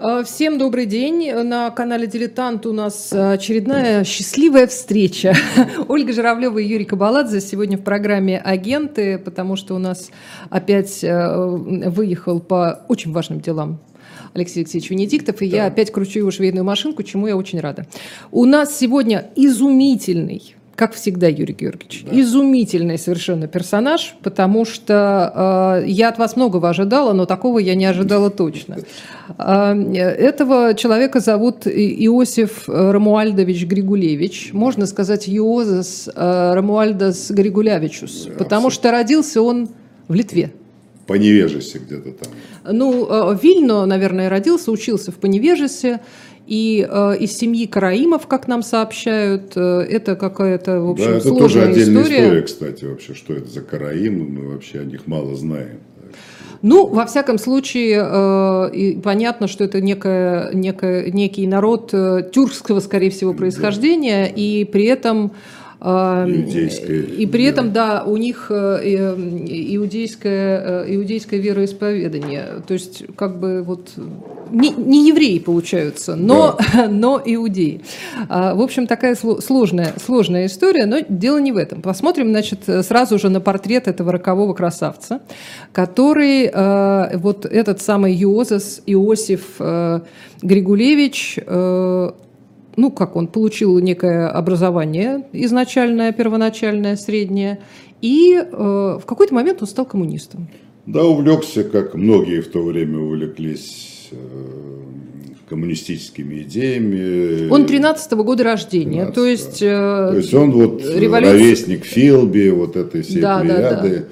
А, всем добрый день. На канале «Дилетант» у нас очередная счастливая встреча. Ольга Журавлева и Юрий Кабаладзе сегодня в программе «Агенты», потому что у нас опять э, выехал по очень важным делам Алексей Алексеевич Венедиктов, и да. я опять кручу его швейную машинку, чему я очень рада. У нас сегодня изумительный как всегда, Юрий Георгиевич, да. изумительный совершенно персонаж, потому что э, я от вас многого ожидала, но такого я не ожидала точно. Э, этого человека зовут Иосиф Рамуальдович Григулевич, можно сказать Иозас э, Рамуальдас Григулявичус, потому что родился он в Литве. По невежесе где-то там. Ну, э, Вильно, наверное, родился, учился в Поневежесе. И э, из семьи Караимов, как нам сообщают, э, это какая-то, в общем, да, это тоже отдельная история. история, кстати, вообще, что это за Караимы, мы вообще о них мало знаем. Ну, во всяком случае, э, понятно, что это некая, некая, некий народ э, тюркского, скорее всего, происхождения, да. и при этом Иудейское. И при этом, да, у них э, иудейское, э, иудейское вероисповедание. То есть, как бы вот не, не евреи получаются, но, да. но иудеи. А, в общем, такая сложная, сложная история, но дело не в этом. Посмотрим, значит, сразу же на портрет этого рокового красавца, который э, вот этот самый Иозас Иосиф Григулевич ну, как он получил некое образование изначальное, первоначальное, среднее, и э, в какой-то момент он стал коммунистом. Да, увлекся, как многие в то время увлеклись э, коммунистическими идеями. Он 13-го года рождения, 13 то есть... Э, то есть он вот революция... ровесник Филби, вот этой всей да, плеяды. Да, да.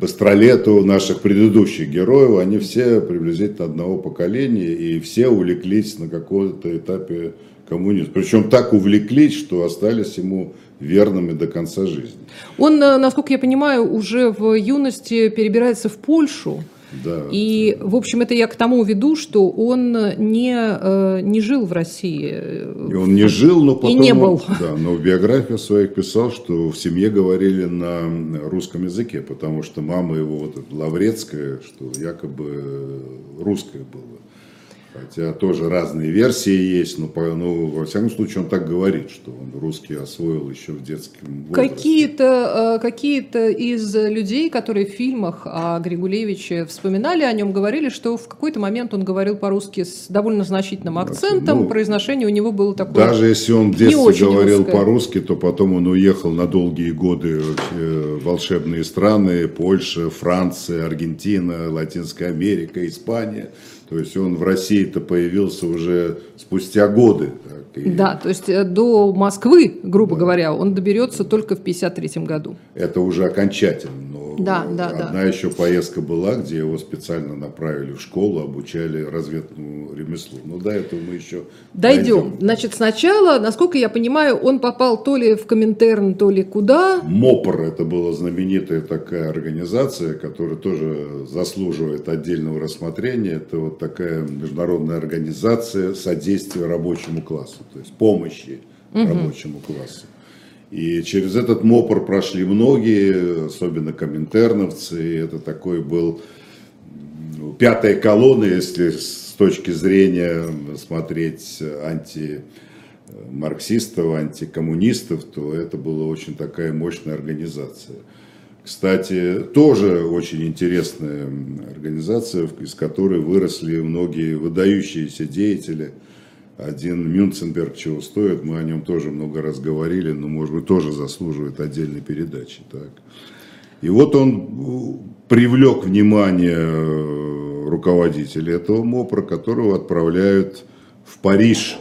Быстролету наших предыдущих героев, они все приблизительно одного поколения, и все увлеклись на каком-то этапе коммунизм. Причем так увлеклись, что остались ему верными до конца жизни. Он, э, насколько я понимаю, уже в юности перебирается в Польшу. Да. И, в общем, это я к тому веду, что он не, э, не жил в России. И он не жил, но потом... И не был. Да, но в биографии своих писал, что в семье говорили на русском языке, потому что мама его, вот Лаврецкая, что якобы русская была. Хотя тоже разные версии есть, но, ну, во всяком случае он так говорит, что он русский освоил еще в детском возрасте. Какие-то, э, какие-то из людей, которые в фильмах о Григулевиче вспоминали о нем, говорили, что в какой-то момент он говорил по-русски с довольно значительным акцентом, ну, произношение у него было такое Даже если он в детстве говорил русское. по-русски, то потом он уехал на долгие годы в волшебные страны, Польша, Франция, Аргентина, Латинская Америка, Испания – то есть он в России-то появился уже спустя годы. Так, и... Да, то есть э, до Москвы, грубо да. говоря, он доберется только в 1953 году. Это уже окончательно. Но да, да, одна да. еще поездка была, где его специально направили в школу, обучали разведному ремеслу. Но до этого мы еще дойдем. дойдем. Значит, сначала, насколько я понимаю, он попал то ли в Коминтерн, то ли куда? МОПР, это была знаменитая такая организация, которая тоже заслуживает отдельного рассмотрения. Это вот такая международная организация содействия рабочему классу, то есть помощи угу. рабочему классу. И через этот МОПР прошли многие, особенно коминтерновцы. И это такой был ну, пятая колонна, если с точки зрения смотреть антимарксистов, антикоммунистов, то это была очень такая мощная организация. Кстати, тоже очень интересная организация, из которой выросли многие выдающиеся деятели. Один Мюнценберг чего стоит, мы о нем тоже много раз говорили, но, может быть, тоже заслуживает отдельной передачи. Так. И вот он привлек внимание руководителя этого МОПРа, которого отправляют в Париж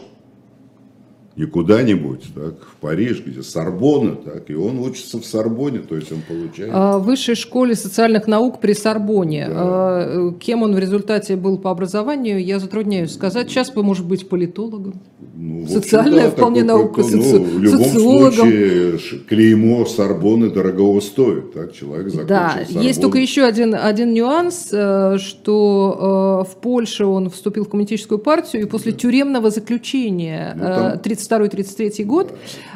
не куда-нибудь, так, в Париж, где Сорбонна, так, и он учится в Сорбоне, то есть он получает... А, в высшей школе социальных наук при Сорбоне. Да. А, кем он в результате был по образованию, я затрудняюсь сказать. Сейчас бы, может быть, политологом. Ну, Социальная да, вполне наука, ну, соци... В любом социологом. случае, клеймо Сорбоны дорогого стоит. Так? Человек закончил Да, Сорбонну. есть только еще один, один нюанс, э, что э, в Польше он вступил в коммунистическую партию, и после да. тюремного заключения ну, там... 30 32-33 год,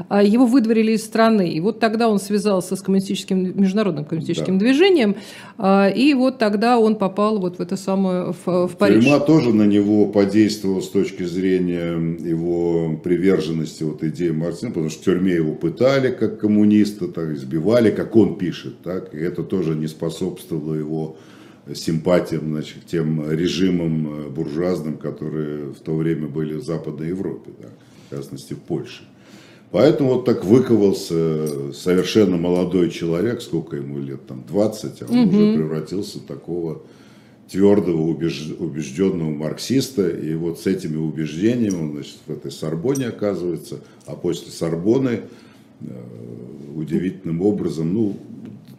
а, его выдворили из страны. И вот тогда он связался с коммунистическим, международным коммунистическим да. движением, а, и вот тогда он попал вот в это самое, в, в Париж. Тюрьма тоже на него подействовала с точки зрения его приверженности вот идеи Марксизма, потому что в тюрьме его пытали как коммуниста, так избивали, как он пишет, так, и это тоже не способствовало его симпатиям значит, тем режимам э, буржуазным, которые в то время были в Западной Европе, да, в частности в Польше. Поэтому вот так выковался совершенно молодой человек, сколько ему лет, там 20, а он угу. уже превратился в такого твердого, убежденного марксиста. И вот с этими убеждениями он значит, в этой Сорбоне оказывается, а после Сорбоны э, удивительным образом, ну,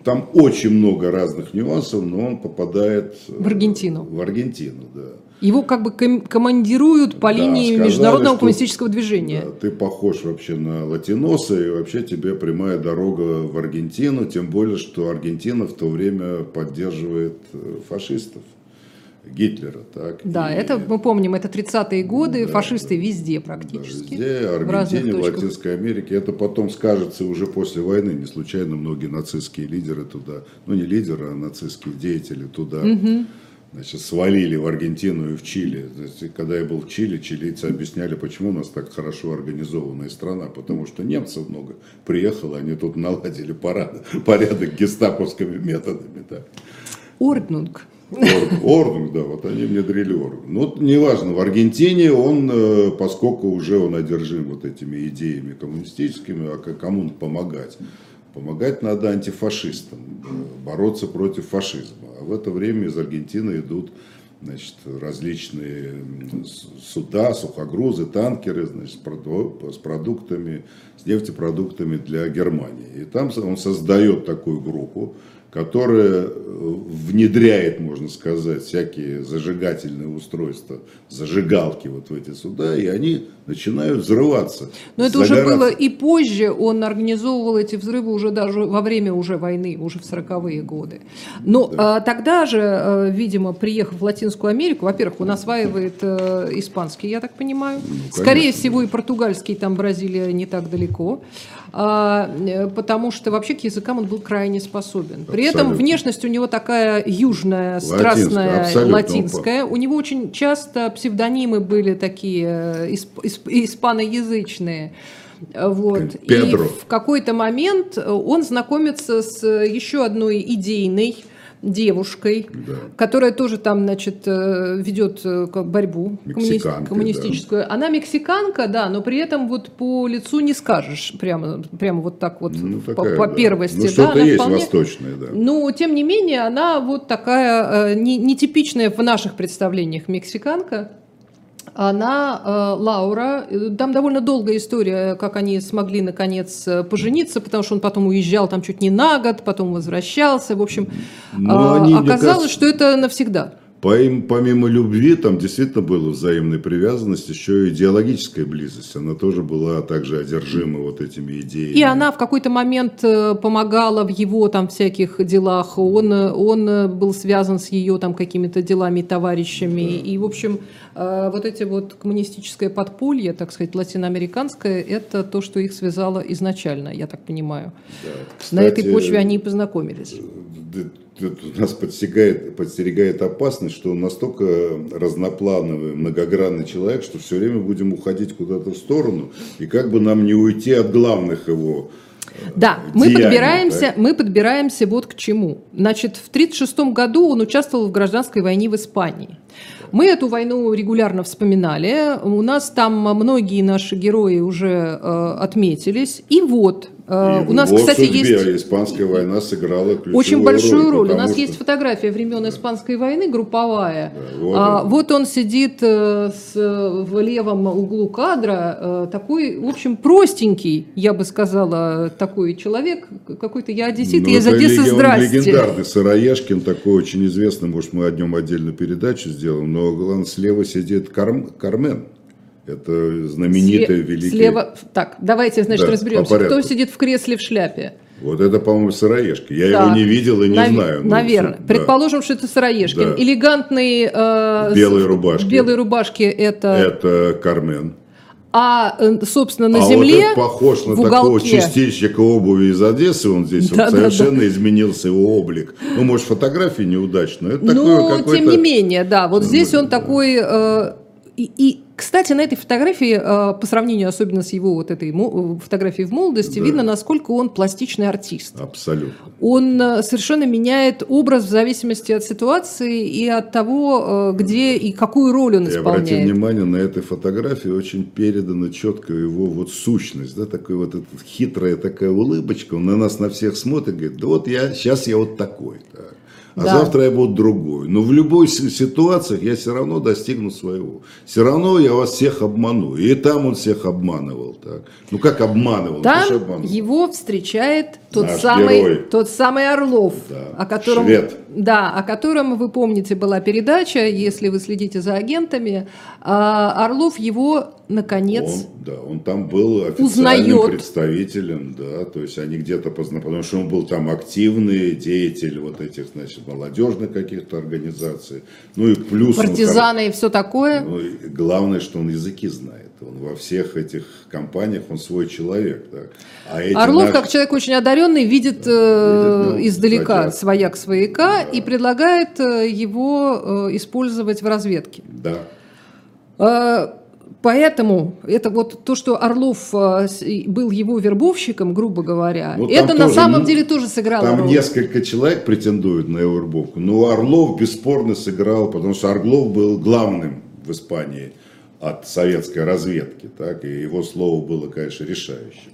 там очень много разных нюансов, но он попадает в Аргентину. В Аргентину, да. Его как бы командируют по да, линии сказали, международного что, коммунистического движения. Да, ты похож вообще на латиноса, и вообще тебе прямая дорога в Аргентину, тем более, что Аргентина в то время поддерживает э, фашистов. Гитлера. Так, да, и, это мы помним, это 30-е годы, да, фашисты везде практически. Да, везде, Аргентине, в, в Латинской Америке. Это потом скажется уже после войны. Не случайно многие нацистские лидеры туда, ну не лидеры, а нацистские деятели туда угу. значит, свалили в Аргентину и в Чили. Значит, когда я был в Чили, чилийцы объясняли, почему у нас так хорошо организованная страна. Потому что немцев много приехало, они тут наладили порядок, порядок гестаповскими методами. Да. Ordnung. Ordnung, да, вот они внедрили Ordnung. Ну, неважно, в Аргентине он, э, поскольку уже он одержим вот этими идеями коммунистическими, а кому помогать? Помогать надо антифашистам, э, бороться против фашизма. А в это время из Аргентины идут значит, различные суда, сухогрузы, танкеры значит, с продуктами, с нефтепродуктами для Германии. И там он создает такую группу, которая э, внедряет, можно сказать, всякие зажигательные устройства, зажигалки вот в эти суда, и они начинают взрываться. Но это уже было и позже, он организовывал эти взрывы уже даже во время уже войны, уже в 40-е годы. Но да. а, тогда же, а, видимо, приехав в Латинскую Америку, во-первых, он осваивает а, испанский, я так понимаю, ну, скорее всего и португальский, там Бразилия не так далеко, потому что вообще к языкам он был крайне способен. При этом внешность у него такая южная, страстная, латинская. У него очень часто псевдонимы были такие испаноязычные. Вот. Педро. И в какой-то момент он знакомится с еще одной идейной девушкой, да. которая тоже там, значит, э, ведет э, борьбу коммунистическую. Да. Она мексиканка, да, но при этом вот по лицу не скажешь прямо, прямо вот так вот ну, такая, по, по да. первости. Ну, что-то да, есть вполне... восточное, да. Но, тем не менее, она вот такая э, нетипичная в наших представлениях мексиканка она, э, Лаура, э, там довольно долгая история, как они смогли наконец э, пожениться, потому что он потом уезжал там чуть не на год, потом возвращался, в общем, Но они, оказалось, кажется... что это навсегда. Помимо любви, там действительно была взаимная привязанность, еще и идеологическая близость. Она тоже была также одержима вот этими идеями. И она в какой-то момент э, помогала в его там всяких делах. Он, он э, был связан с ее там какими-то делами, товарищами. Да. И, в общем, э, вот эти вот коммунистическое подполье, так сказать, латиноамериканское, это то, что их связало изначально, я так понимаю. Да. Кстати, На этой почве они и познакомились тут нас подстерегает, подстерегает опасность, что он настолько разноплановый, многогранный человек, что все время будем уходить куда-то в сторону, и как бы нам не уйти от главных его э, да, мы подбираемся, так? мы подбираемся вот к чему. Значит, в 1936 году он участвовал в гражданской войне в Испании. Мы эту войну регулярно вспоминали. У нас там многие наши герои уже э, отметились. И вот и У нас, кстати, судьбе есть... Испанская война сыграла ключевую Очень большую роль. роль. У нас что... есть фотография времен да. Испанской войны, групповая. Да, вот, а, он. вот он сидит э, с, в левом углу кадра, э, такой, в общем, простенький, я бы сказала, такой человек, какой-то я одессит, ну, я из Одессы, здрасте. легендарный Сыроежкин, такой очень известный, может, мы о нем отдельную передачу сделаем, но главное, слева сидит Карм, Кармен. Это знаменитый Сле- великий... Слева... Так, давайте, значит, да, разберемся. Кто сидит в кресле в шляпе? Вот это, по-моему, Сыроежки. Я так, его не видел и не нав... знаю. Наверное. Все, Предположим, да. что это Сыроежкин. Да. Элегантный... Э, белые рубашки. Белые рубашки это... Это Кармен. а, э, собственно, на а земле. Вот похож на такого частичника обуви из Одессы. Он здесь да, вот да, совершенно да. изменился его облик. Ну, может, фотографии неудачные. Это ну, тем не менее, да. Вот здесь он да. такой. Э, и, и кстати, на этой фотографии, э, по сравнению особенно с его вот этой фотографией в молодости, да. видно, насколько он пластичный артист. Абсолютно. Он э, совершенно меняет образ в зависимости от ситуации и от того, э, где и какую роль он и исполняет. Обратите внимание, на этой фотографии очень передана четко его вот сущность, да, такой вот эта хитрая такая улыбочка, он на нас на всех смотрит, говорит, да вот я, сейчас я вот такой. Так а да. завтра я буду другой. Но в любой ситуации я все равно достигну своего. Все равно я вас всех обману. И там он всех обманывал. Так. Ну как обманывал? Там обманывал. его встречает тот Наш самый, герой. тот самый Орлов, да. о котором, Швед. да, о котором вы помните была передача, если вы следите за агентами. А Орлов его наконец он, да, он там был официальным узнает. представителем, да, то есть они где-то познакомились, потому что он был там активный деятель вот этих, значит, молодежных каких-то организаций, ну и плюс... Партизаны он, и все такое. Ну, и главное, что он языки знает, он во всех этих компаниях, он свой человек, да. А Орлов, наши... как человек очень одаренный, видит, да, видит ну, издалека хотят. свояк свояка да. и предлагает э, его э, использовать в разведке. Да. Поэтому это вот то, что Орлов э, был его вербовщиком, грубо говоря, вот это на тоже, самом деле тоже сыграло Там роль. несколько человек претендуют на его вербовку, но Орлов бесспорно сыграл, потому что Орлов был главным в Испании от советской разведки, так, и его слово было, конечно, решающим.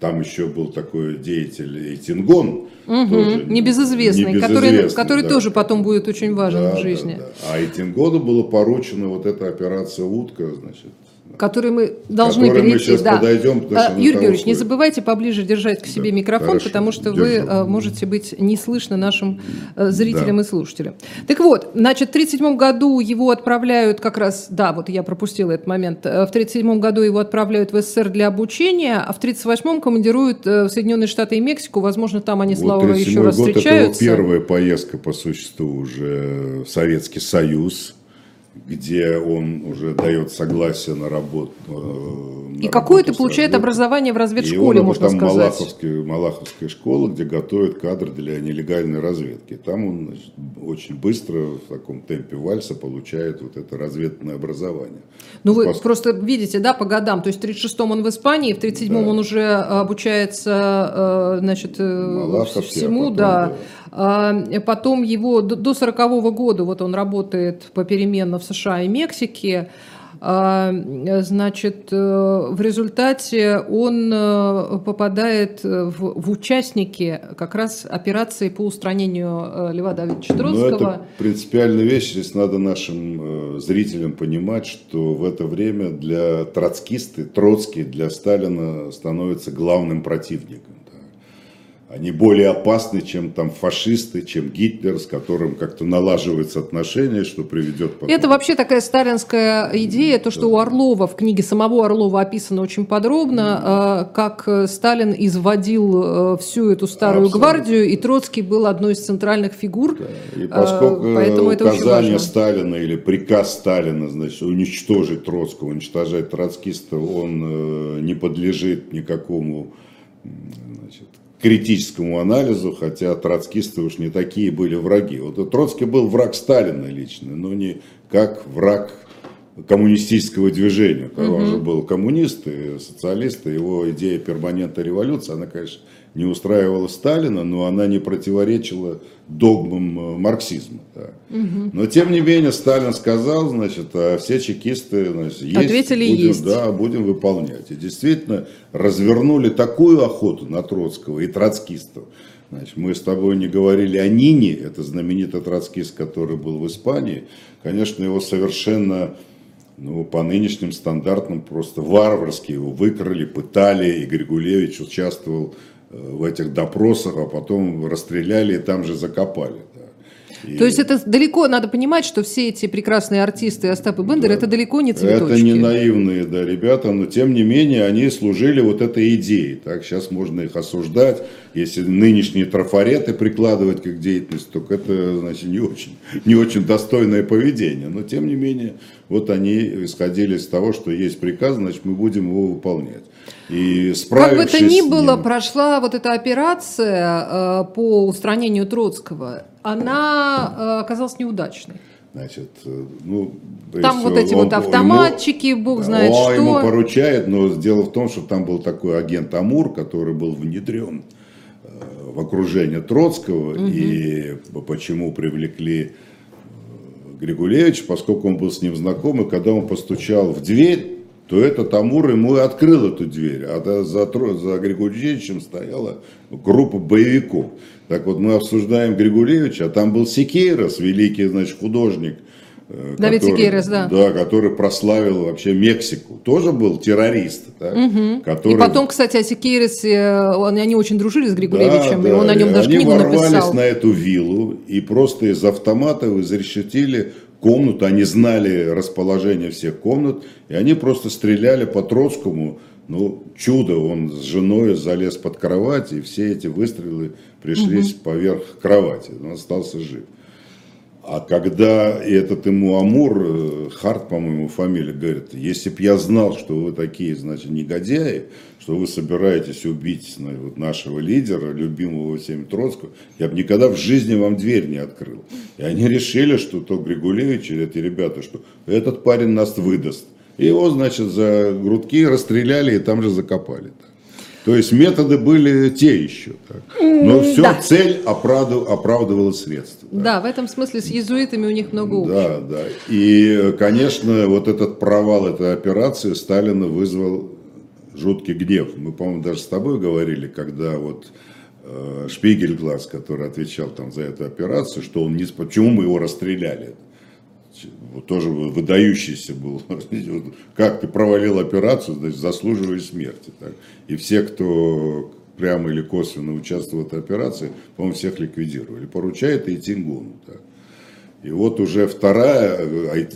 Там еще был такой деятель Эйтингон, угу, тоже, небезызвестный, небезызвестный, который, который да. тоже потом будет очень важен да, в жизни. Да, да. А Эйтингону было поручено вот эта операция «Утка», значит, который мы должны перейти. Мы сейчас да. подойдем, а, Юрий Георгиевич, не забывайте поближе держать к себе да, микрофон, хорошо, потому что держу. вы а, можете быть не слышны нашим а, зрителям да. и слушателям. Так вот, значит, в 1937 году его отправляют как раз, да, вот я пропустила этот момент, в 1937 году его отправляют в СССР для обучения, а в 1938 командируют в Соединенные Штаты и Мексику, возможно, там они, вот еще раз год встречаются. Это первая поездка, по существу, уже в Советский Союз, где он уже дает согласие на работу. Э, и какое-то получает образование в разведшколе, можно там сказать. Малаховская, Малаховская школа, где готовят кадры для нелегальной разведки. Там он значит, очень быстро в таком темпе вальса получает вот это разведное образование. Ну вы Пос... просто видите, да, по годам. То есть в 36-м он в Испании, в 37-м да. он уже обучается, э, значит, э, всему, потом, да. да а, потом его до 40 года вот он работает попеременно в США и Мексике. А, значит, э, в результате он э, попадает в, в участники как раз операции по устранению э, Льва Давидовича ну, Троцкого. Но это принципиальная вещь. Здесь надо нашим зрителям понимать, что в это время для троцкисты, Троцкий для Сталина становится главным противником. Они более опасны, чем там фашисты, чем Гитлер, с которым как-то налаживаются отношения, что приведет потом. Это вообще такая сталинская идея, то, что да. у Орлова, в книге самого Орлова описано очень подробно, mm. как Сталин изводил э, всю эту старую Абсолютно. гвардию, и Троцкий был одной из центральных фигур. Да. И поскольку Поэтому указание Сталина или приказ Сталина, значит, уничтожить Троцкого, уничтожать троцкистов, он э, не подлежит никакому критическому анализу, хотя троцкисты уж не такие были враги. Вот Троцкий был враг Сталина лично, но не как враг коммунистического движения. Угу. он же был коммунист и социалист, и его идея перманентной революции, она, конечно, не устраивала Сталина, но она не противоречила догмам э, марксизма. Да. Угу. Но тем не менее Сталин сказал, значит, а все чекисты значит, есть, Ответили будем, есть. Да, будем выполнять. И действительно развернули такую охоту на Троцкого и троцкистов. Значит, мы с тобой не говорили о Нине, это знаменитый троцкист, который был в Испании. Конечно, его совершенно ну, по нынешним стандартам просто варварски его выкрали, пытали. Игорь Гулевич участвовал в этих допросах, а потом расстреляли и там же закопали. И... То есть это далеко, надо понимать, что все эти прекрасные артисты Остап и Бендер, да. это далеко не цветочки. Это не наивные, да, ребята, но тем не менее они служили вот этой идеей. Так, сейчас можно их осуждать, если нынешние трафареты прикладывать как деятельность, то это, значит, не очень, не очень достойное поведение. Но тем не менее, вот они исходили из того, что есть приказ, значит, мы будем его выполнять. И как бы то ни было, ним... прошла вот эта операция э, по устранению Троцкого, она э, оказалась неудачной. Значит, э, ну, там вот эти он, вот автоматчики, ему, бог знает он что. ему поручает, но дело в том, что там был такой агент Амур, который был внедрен э, в окружение Троцкого, угу. и почему привлекли э, Григулевич, поскольку он был с ним знаком, и когда он постучал в дверь, то этот Амур ему и открыл эту дверь, а за, за Григорьевичем стояла группа боевиков. Так вот, мы обсуждаем Григулевича, а там был Секейрос, великий, значит, художник. Э, Давид который, Секейрос, да. Да, который прославил вообще Мексику. Тоже был террорист. Да, угу. который... И потом, кстати, о Секейросе, они очень дружили с Григулевичем, да, и он да, о нем даже книгу написал. Они ворвались на эту виллу и просто из автоматов изрешетили комнату, они знали расположение всех комнат, и они просто стреляли по Троцкому, ну, чудо, он с женой залез под кровать, и все эти выстрелы пришлись угу. поверх кровати, он остался жив. А когда этот ему Амур, э, Харт, по-моему, фамилия, говорит, если б я знал, что вы такие, значит, негодяи, что вы собираетесь убить вот, нашего лидера, любимого всеми Троцкого, я бы никогда в жизни вам дверь не открыл. И они решили, что то Григулевич или эти ребята, что этот парень нас выдаст. И его, значит, за грудки расстреляли и там же закопали. То есть методы были те еще. Так. Но все, да. цель оправдывала, оправдывала средства. Так. Да, в этом смысле с езуитами у них много общего. Да, да. И, конечно, вот этот провал этой операции Сталина вызвал жуткий гнев. Мы, по-моему, даже с тобой говорили, когда вот э, Шпигельглаз, который отвечал там за эту операцию, что он не... Почему мы его расстреляли? тоже выдающийся был. Как ты провалил операцию, значит, заслуживаешь смерти. Так. И все, кто прямо или косвенно участвовал в этой операции, по-моему, всех ликвидировали. Поручает и Тингуну. Так. И вот уже вторая, а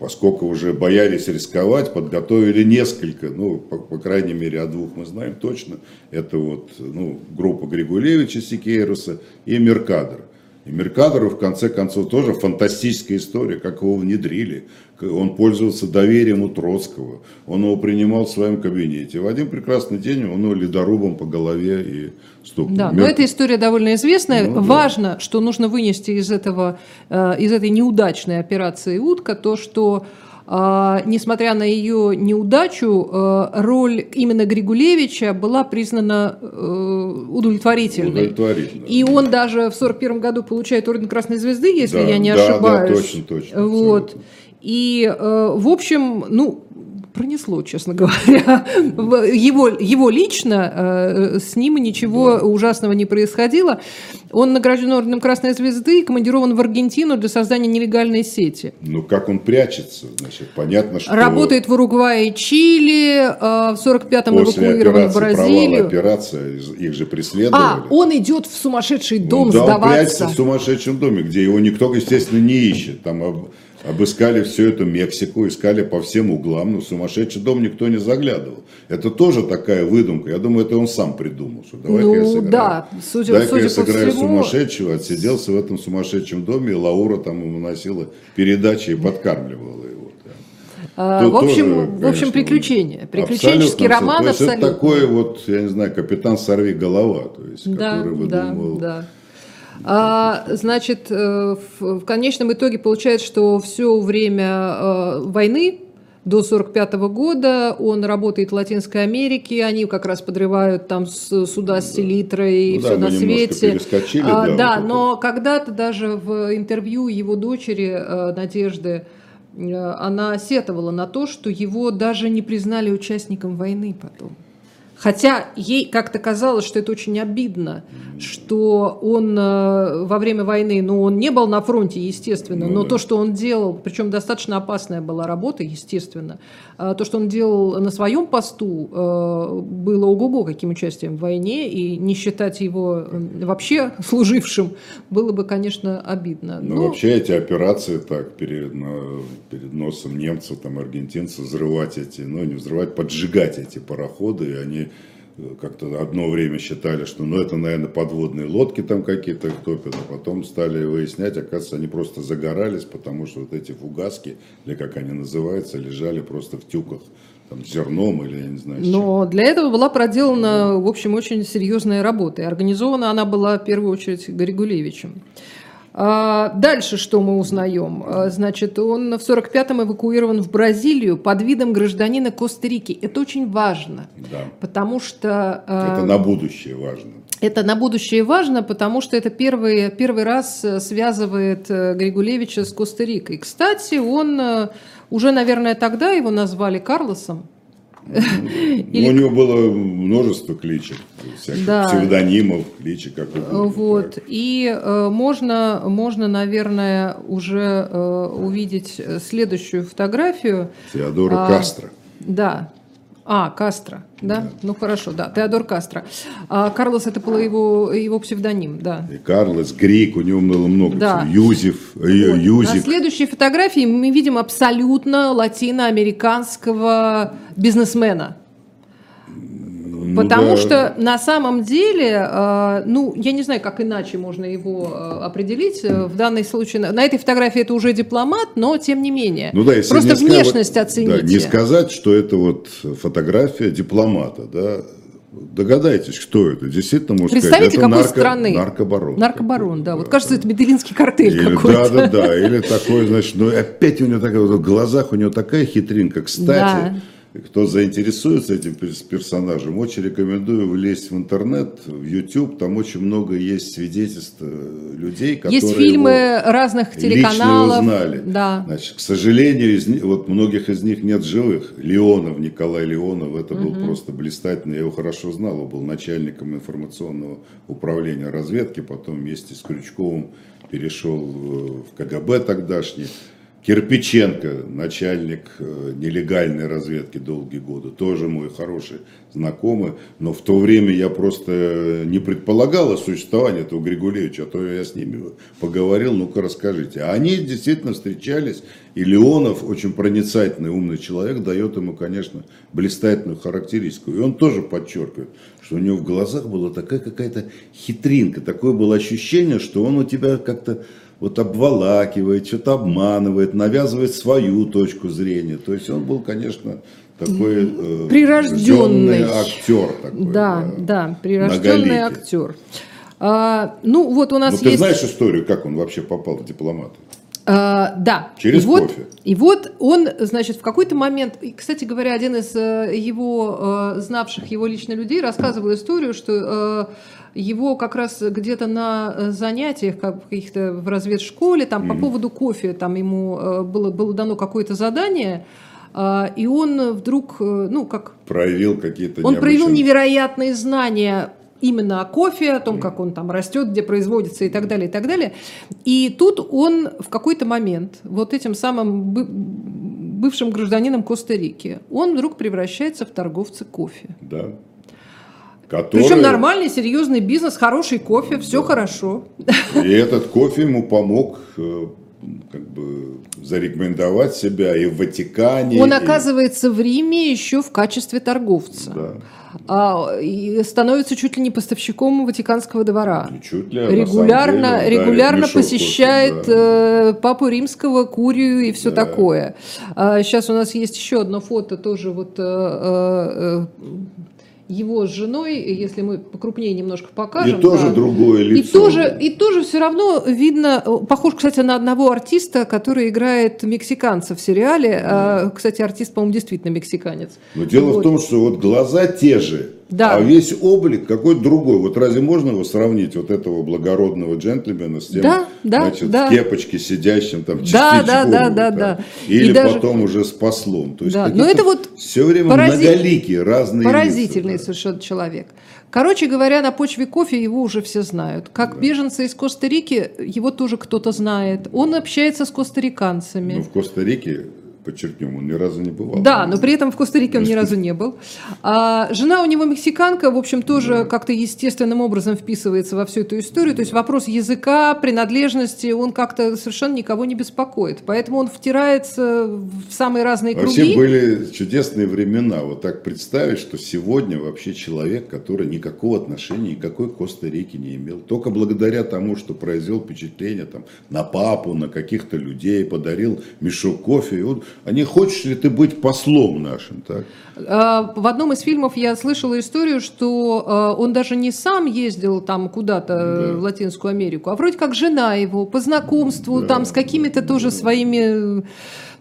поскольку уже боялись рисковать, подготовили несколько, ну, по, по крайней мере, о двух мы знаем точно. Это вот ну, группа Григулевича Сикейруса и Меркадер. И Меркадору, в конце концов, тоже фантастическая история, как его внедрили. Он пользовался доверием у Троцкого. Он его принимал в своем кабинете. В один прекрасный день он его ледорубом по голове и стукнул. Да, Мер... но эта история довольно известная. Ну, Важно, да. что нужно вынести из, этого, э, из этой неудачной операции «Утка» то, что несмотря на ее неудачу, э, роль именно Григулевича была признана э, удовлетворительной. Удовлетворительной. И он даже в 1941 году получает орден Красной Звезды, если да, я не да, ошибаюсь. Да, точно, точно. Вот. Абсолютно. И, э, в общем, ну, пронесло, честно говоря. Его, его лично, э, с ним ничего ужасного не происходило. Он награжден орденом Красной Звезды и командирован в Аргентину для создания нелегальной сети. Ну, как он прячется, значит, понятно, что... Работает в Уругвае и Чили, э, в 45-м эвакуирован в Бразилию. операция, их же преследовали. А, он идет в сумасшедший дом ну, да, сдаваться. он прячется в сумасшедшем доме, где его никто, естественно, не ищет. Там обыскали всю эту Мексику, искали по всем углам, но в сумасшедший дом никто не заглядывал. Это тоже такая выдумка. Я думаю, это он сам придумал, что давай-ка ну, я сыграю. Да, судя, Дай-ка судя я сыграю всему... сумасшедшего, отсиделся в этом сумасшедшем доме, и Лаура там ему носила передачи и подкармливала его. А, в общем, тоже, конечно, в общем, приключения. Приключенческий роман то есть абсолютно. Это такой вот, я не знаю, капитан сорви голова, то есть, да, который выдумывал. Да, да. А, значит, э, в, конечном итоге получается, что все время э, войны до 1945 года он работает в Латинской Америке, они как раз подрывают там суда с селитрой и ну, все да, на свете. А, да, да вот но когда-то даже в интервью его дочери э, Надежды она сетовала на то, что его даже не признали участником войны потом. Хотя ей как-то казалось, что это очень обидно, что он э, во время войны, ну, он не был на фронте, естественно, Ну но да. то, что он делал, причем достаточно опасная была работа, естественно, а то, что он делал на своем посту, э, было ого-го каким участием в войне, и не считать его э, вообще служившим было бы, конечно, обидно. Ну, Но- вообще эти операции так перед, на- перед носом немцев, там, аргентинцев, взрывать эти, ну, не взрывать, поджигать эти пароходы, и они э, как-то одно время считали, что, ну, это, наверное, подводные лодки там какие-то топят, а потом стали выяснять, оказывается, они просто загорались, потому что вот эти фугаски, или как они называются, лежали просто в тюках, там, зерном или, я не знаю, с чем. Но для этого была проделана, в общем, очень серьезная работа. И организована она была в первую очередь Григулевичем. А, Дальше что мы узнаем? А, Значит, он в 45-м эвакуирован в Бразилию под видом гражданина Коста-Рики. Это очень важно, Да. потому что... а, Это на будущее важно. это на будущее важно, потому что это первый, первый раз связывает э, Григулевича с Коста-Рикой. Кстати, он э, уже, наверное, тогда его назвали Карлосом. Ну, у него было множество кличек, всяких Да. псевдонимов, кличек, как угодно. Вот. И э, можно, можно, наверное, уже э, увидеть э, следующую фотографию. Теодора А, Кастро. Да. А, Кастро, да? Ну хорошо, да, Теодор Кастро. А Карлос это был его, его псевдоним, да. И Карлос, Грик, у него было много Да. всего. Юзеф, э, Вот. На Юзик. следующей фотографии мы видим абсолютно латиноамериканского бизнесмена. Ну Потому да. что на самом деле, э, ну, я не знаю, как иначе можно его э, определить. Э, В данном случае, на, этой фотографии это уже дипломат, но тем не менее. Ну да, если Просто не сказать- внешность да, оцените. не сказать, что это вот фотография дипломата, да. Догадайтесь, кто это. Действительно, можно Представите, сказать, это какой нарко- страны? наркобарон. Наркобарон, да. Вот кажется, это медellинский картель Или, какой-то. да, да, да. Или такой, значит, ну опять у него такая, вот в глазах у него такая хитринка. Кстати, кто заинтересуется этим перс- персонажем, очень рекомендую влезть в интернет, в YouTube. Там очень много есть свидетельств э, людей, которые Есть фильмы его разных лично телеканалов. узнали. Да. Значит, к сожалению, из вот многих из них нет живых. Леонов, Николай Леонов, это был просто блистательный. Я его хорошо знал. Он был начальником информационного управления разведки. Потом вместе с Крючковым перешел в в КГБ тогдашний. Кирпиченко, начальник э, нелегальной разведки долгие годы, тоже мой хороший знакомый. Но в то время я просто не предполагал о существовании этого Григулевича, а то я с ними поговорил, ну-ка расскажите. А они действительно встречались, и Леонов, очень проницательный, умный человек, дает ему, конечно, блистательную характеристику. И он тоже подчеркивает, что у него в глазах была такая какая-то хитринка, такое было ощущение, что он у тебя как-то вот обволакивает, что-то обманывает, навязывает свою точку зрения. То есть он был, конечно, такой э, Прирожденный. актер. Такой, Да, да, прирожденный Многоликий. актер. А, ну, вот у нас Ну, ты есть... знаешь историю, как он вообще попал в дипломаты? А, да. Через и вот, кофе. И вот он, значит, в какой-то момент, и, кстати говоря, один из э, его э, знавших его лично людей рассказывал историю, что его как раз где-то на занятиях как- каких-то в разведшколе, там по поводу кофе, там ему было, было дано какое-то задание, и он вдруг, ну, как Проявил какие-то он проявил необычные- невероятные знания именно о кофе, о том, как он там растет, где производится и так далее, и так далее. И тут он в какой-то момент вот этим самым бы- бывшим гражданином Коста-Рики, он вдруг превращается в торговца кофе. Да. Который... Причем нормальный, серьезный бизнес, хороший кофе, все хорошо. И этот кофе ему помог э, как бы зарекомендовать себя и в Ватикане. Он и- оказывается в Риме еще в качестве торговца. Да. А, становится чуть ли не поставщиком Ватиканского двора. Чуть ли, регулярно, деле, регулярно посещает кофе, да. э, папу римского, курию и все Да. такое. А, сейчас у нас есть еще одно фото тоже вот э, э, его с женой, если мы покрупнее немножко покажем. И тоже да. другое И лицо. тоже, и тоже все равно видно, э, похож, кстати, на одного артиста, который играет мексиканца в сериале. А, кстати, артист, по-моему, действительно мексиканец. Но дело Вот. в том, что вот глаза те же, Да. А весь облик какой-то другой. Вот разве можно его сравнить, вот этого благородного джентльмена с тем, Да, да, значит, да. в кепочке сидящим там Да, да, да, да, да. Или И даже- потом уже с послом. То есть Да, но какие-то это вот все время порази- многоликие, разные Поразительный лица, да. совершенно человек. Короче говоря, на почве кофе его уже все знают. Как беженца из Коста-Рики, его тоже кто-то знает. Он общается с костариканцами. Но в Коста-Рике, подчеркнем, он ни разу не бывал. Да, но при этом в Коста-Рике он ни разу не был. А жена у него мексиканка, в общем, тоже как-то естественным образом вписывается во всю эту историю. То есть вопрос языка, принадлежности, он как-то совершенно никого не беспокоит. Поэтому он втирается в самые разные Вообще круги. были чудесные времена. Вот так представить, что сегодня вообще человек, который никакого отношения никакой к Коста-Рике не имел, только благодаря тому, что произвел впечатление там, на папу, на каких-то людей, подарил мешок кофе, и он, а не хочешь ли ты быть послом нашим, так? А, В одном из фильмов я слышала историю, что а, он даже не сам ездил там куда-то в Латинскую Америку, а вроде как жена его по знакомству там с какими-то тоже своими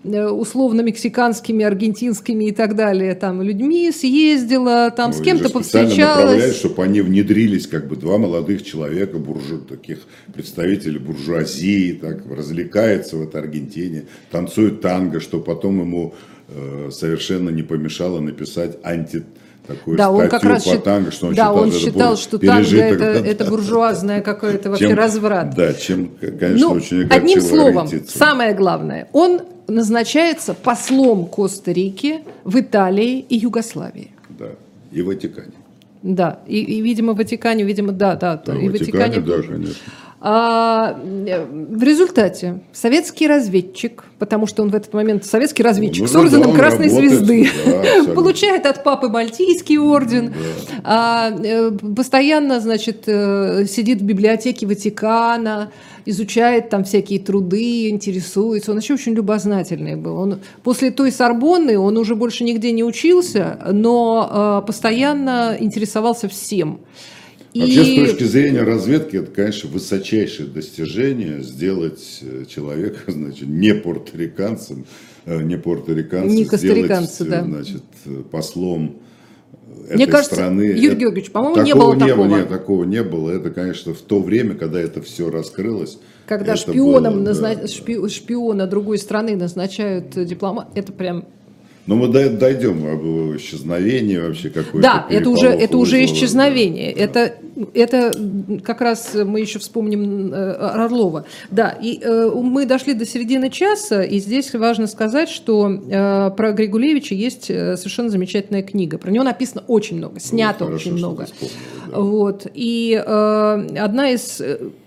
э, условно мексиканскими, аргентинскими и так далее там людьми съездила, там с Ну, кем-то специально направляют, повстречалась. чтобы они внедрились, как бы два молодых человека, буржу, таких представителей буржуазии, так, развлекаются в этой Аргентине, танцуют танго, что потом ему э, совершенно не помешало написать анти такую Да, он как раз по танго, что он да, считал, он считал, что танго это, это буржуазное какое-то вообще разврат. Да, чем, конечно, Ну, очень одним словом, самое главное, он назначается послом Коста-Рики в Италии и Югославии. Да, и в Ватикане. Да, и, и, видимо, в Ватикане, видимо, да, да, Да, и в Ватикане, да, тоже. конечно. А, в результате советский разведчик, потому что он в этот момент советский разведчик Ну, с орденом да, Красной работает, Звезды, да, получает от папы Мальтийский орден, а, э, постоянно, значит, э, сидит в библиотеке Ватикана, изучает там всякие труды, интересуется. Он еще очень любознательный был. Он, после той Сорбонны он уже больше нигде не учился, но э, постоянно интересовался всем. Вообще, с точки зрения разведки, это, конечно, высочайшее достижение сделать э, человека, значит, не порториканцем, э, не порториканцем, Не сделать, э, да. значит, послом этой Мне кажется, страны. Юрий Георгиевич, по-моему, не было не такого. Нет, такого не было. Это, конечно, в то время, когда это все раскрылось. Когда шпионом было, назна- да, шпи- шпиона другой страны назначают дипломат, это прям Но мы до- дойдем об исчезновении вообще какой-то. Да, это уже, это уже вызвало, исчезновение. да. Это, это как раз мы еще вспомним э, Орлова. Да, и э, мы дошли до середины часа, и здесь важно сказать, что э, про Григулевича есть совершенно замечательная книга. Про него написано очень много, снято Ну, хорошо, очень много. ты вспомнила, да. Вот. И э, одна из...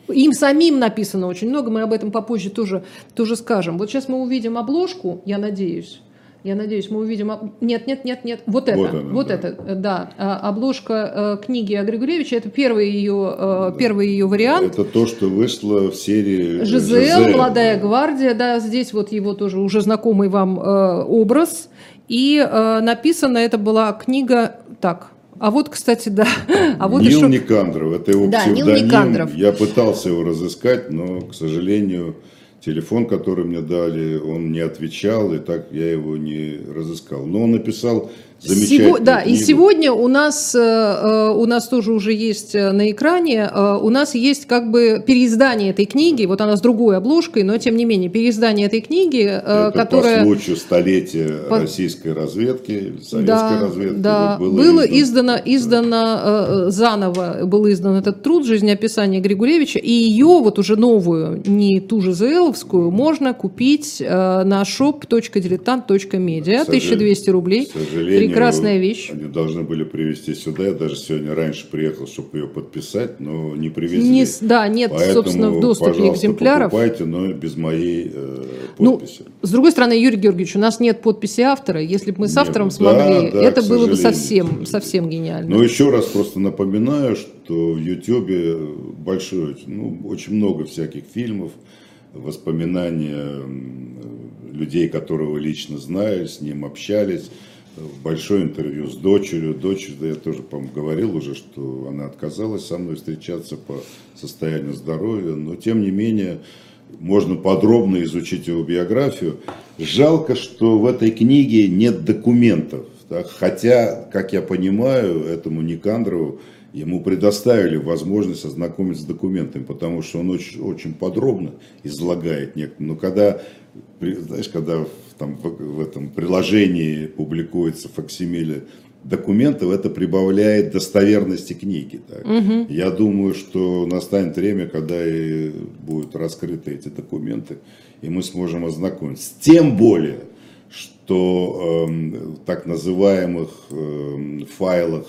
Им самим написано очень много, мы об этом попозже тоже, тоже скажем. Вот сейчас мы увидим обложку, я надеюсь. Я надеюсь, мы увидим... Нет, нет, нет, нет. Вот это. Вот Вот, она, да. это, э, да. А, Обложка э, книги о Григорьевиче. Это первый ее, э, первый ее вариант. Это то, что вышло в серии ЖЗЛ, «Молодая гвардия», да, здесь вот его тоже уже знакомый вам образ. И э, написано, это была книга, так, а вот, кстати, да, а вот Нил еще... Никандров, это его Да, Нил псевдоним. Никандров. Я пытался его разыскать, но, к сожалению, телефон, который мне дали, он не отвечал, и так я его не разыскал. Но он написал Сего- да, и книгу. сегодня у нас, э, э, у нас тоже уже есть э, на экране, э, у нас есть как бы переиздание этой книги, вот она с другой обложкой, но тем не менее переиздание этой книги, э, Это которая... по случаю столетия По- российской разведки, советской Да, разведки. да. вот было, издано. издано, издано э, заново был издан этот труд жизнеописания Григорьевича, и ее вот уже новую, не ту же ЗЛовскую, можно купить э, на shop.diletant.media, К сожалению- 1200 рублей. К сожалению, Прекрасная вещь. Они должны были привезти сюда. Я даже сегодня раньше приехал, чтобы ее подписать, но не привезли. Не да, нет, Поэтому, собственно, в доступе экземпляров. покупайте, но без моей э, Ну, подписи. с другой стороны, Юрий Георгиевич, у нас нет подписи автора. Если бы мы с Нет, автором да, смогли, да, это было бы совсем, совсем гениально. Но еще раз просто напоминаю, что в Ютьюбе большое, ну, очень много всяких фильмов, воспоминания людей, которого лично знали, с ним общались. Большое интервью с дочерью. Дочь, да я тоже, по-моему, говорил уже, что она отказалась со мной встречаться по состоянию здоровья, но тем не менее можно подробно изучить его биографию. Жалко, что в этой книге нет документов. Так? Хотя, как я понимаю, этому Никандрову ему предоставили возможность ознакомиться с документами, потому что он очень, очень подробно излагает некоторые. Но когда, знаешь, когда там, в, в этом приложении публикуется факсимиле документов, это прибавляет достоверности книги. Так. Угу. Я думаю, что настанет время, когда и будут раскрыты эти документы, и мы сможем ознакомиться. Тем более, что э, в так называемых э, файлах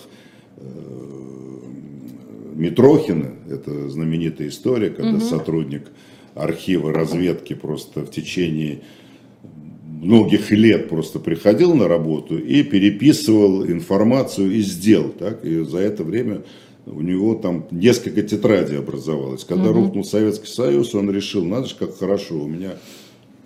Митрохина, это знаменитая история, когда угу. сотрудник архива разведки просто в течение многих лет просто приходил на работу и переписывал информацию из дел. Так? И за это время у него там несколько тетрадей образовалось. Когда угу. рухнул Советский Союз, он решил, надо же, как хорошо, у меня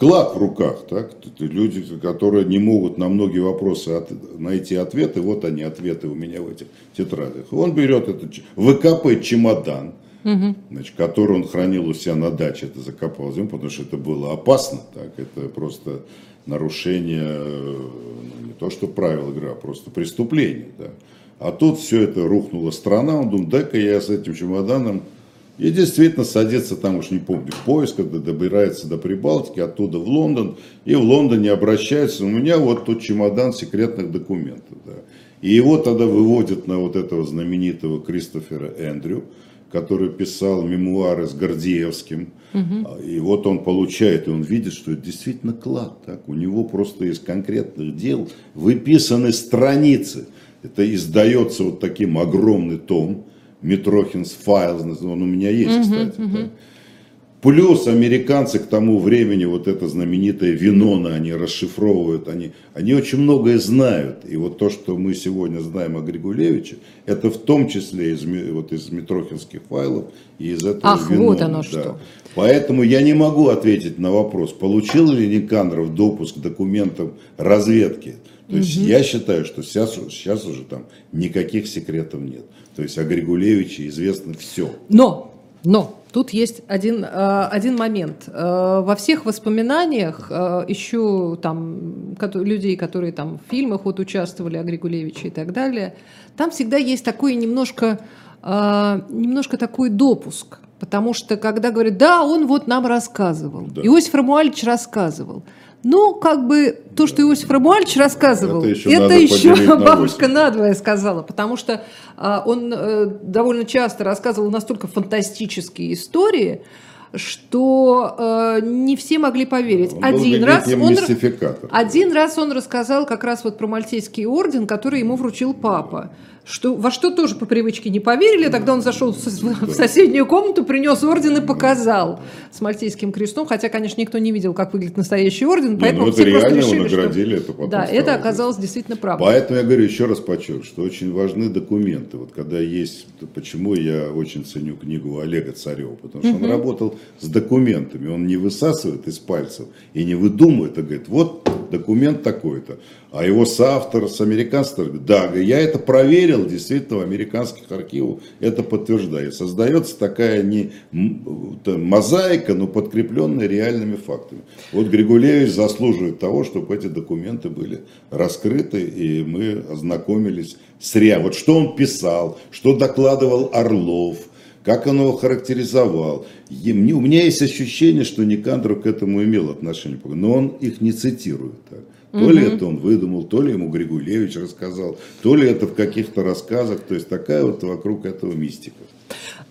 клад в руках, так? Люди, которые не могут на многие вопросы от, найти ответы, вот они, ответы у меня в этих тетрадях. Он берет этот, выкапывает чемодан, угу. значит, который он хранил у себя на даче, это закопал землю, потому что это было опасно, так? Это просто нарушение, ну, не то что правил игры, а просто преступление, да. А тут все это рухнула страна, он думает, дай-ка я с этим чемоданом и действительно садится там, уж не помню, в поезд, когда добирается до Прибалтики, оттуда в Лондон. И в Лондоне обращается, у меня вот тут чемодан секретных документов. Да. И его тогда выводят на вот этого знаменитого Кристофера Эндрю, который писал мемуары с Гордеевским. Угу. И вот он получает, и он видит, что это действительно клад. Так? У него просто из конкретных дел выписаны страницы. Это издается вот таким огромный том Митрохинс файл, он у меня есть, uh кстати. uh Да. Плюс американцы к тому времени, вот это знаменитое Винона, они расшифровывают, они, они очень многое знают. И вот то, что мы сегодня знаем о Григулевиче, это в том числе из, вот из Митрохинских файлов и из этого Ах, Винона. вот оно да. что. Поэтому я не могу ответить на вопрос, получил ли Никандров допуск к документам разведки. То есть угу. я считаю, что сейчас, сейчас уже там никаких секретов нет. То есть о Григулевиче известно все. Но, но Тут есть один, э, один момент. Э, во всех воспоминаниях э, еще там людей, которые там в фильмах вот участвовали о Григулевиче и так далее, там всегда есть такой немножко, немножко такой допуск. Потому что когда говорят, да, он вот нам рассказывал, да. Иосиф Рамуальевич рассказывал. Ну, как бы то, что Иосиф Рамуальевич рассказывал, это еще, это еще бабушка на надвое сказала, потому что а, он а, довольно часто рассказывал настолько фантастические истории, что э, не все могли поверить. Он один раз он один раз он рассказал как раз вот про Мальтийский орден, который ему вручил папа что, во что тоже по привычке не поверили. Тогда он зашел в соседнюю комнату, принес орден и показал с Мальтийским крестом. Хотя, конечно, никто не видел, как выглядит настоящий орден. Поэтому ну, все реально решили, наградили, что... это потом Да, это оказалось действительно правдой. Поэтому я говорю еще раз подчеркну, что очень важны документы. Вот когда есть, почему я очень ценю книгу Олега Царева, потому что угу. он работал с документами, он не высасывает из пальцев и не выдумывает, а говорит, вот документ такой-то. А его соавтор с американцев говорит, да, я это проверил, действительно, в американских архивах это подтверждает. Создается такая не мозаика, но подкрепленная реальными фактами. Вот Григулевич заслуживает того, чтобы эти документы были раскрыты, и мы ознакомились с РИА. Вот что он писал, что докладывал Орлов, как он его характеризовал. И мне, у меня есть ощущение, что Никандров к этому имел отношение, но он их не цитирует. Так. То угу. ли это он выдумал, то ли ему Григулевич рассказал, то ли это в каких-то рассказах. То есть такая вот вокруг этого мистика.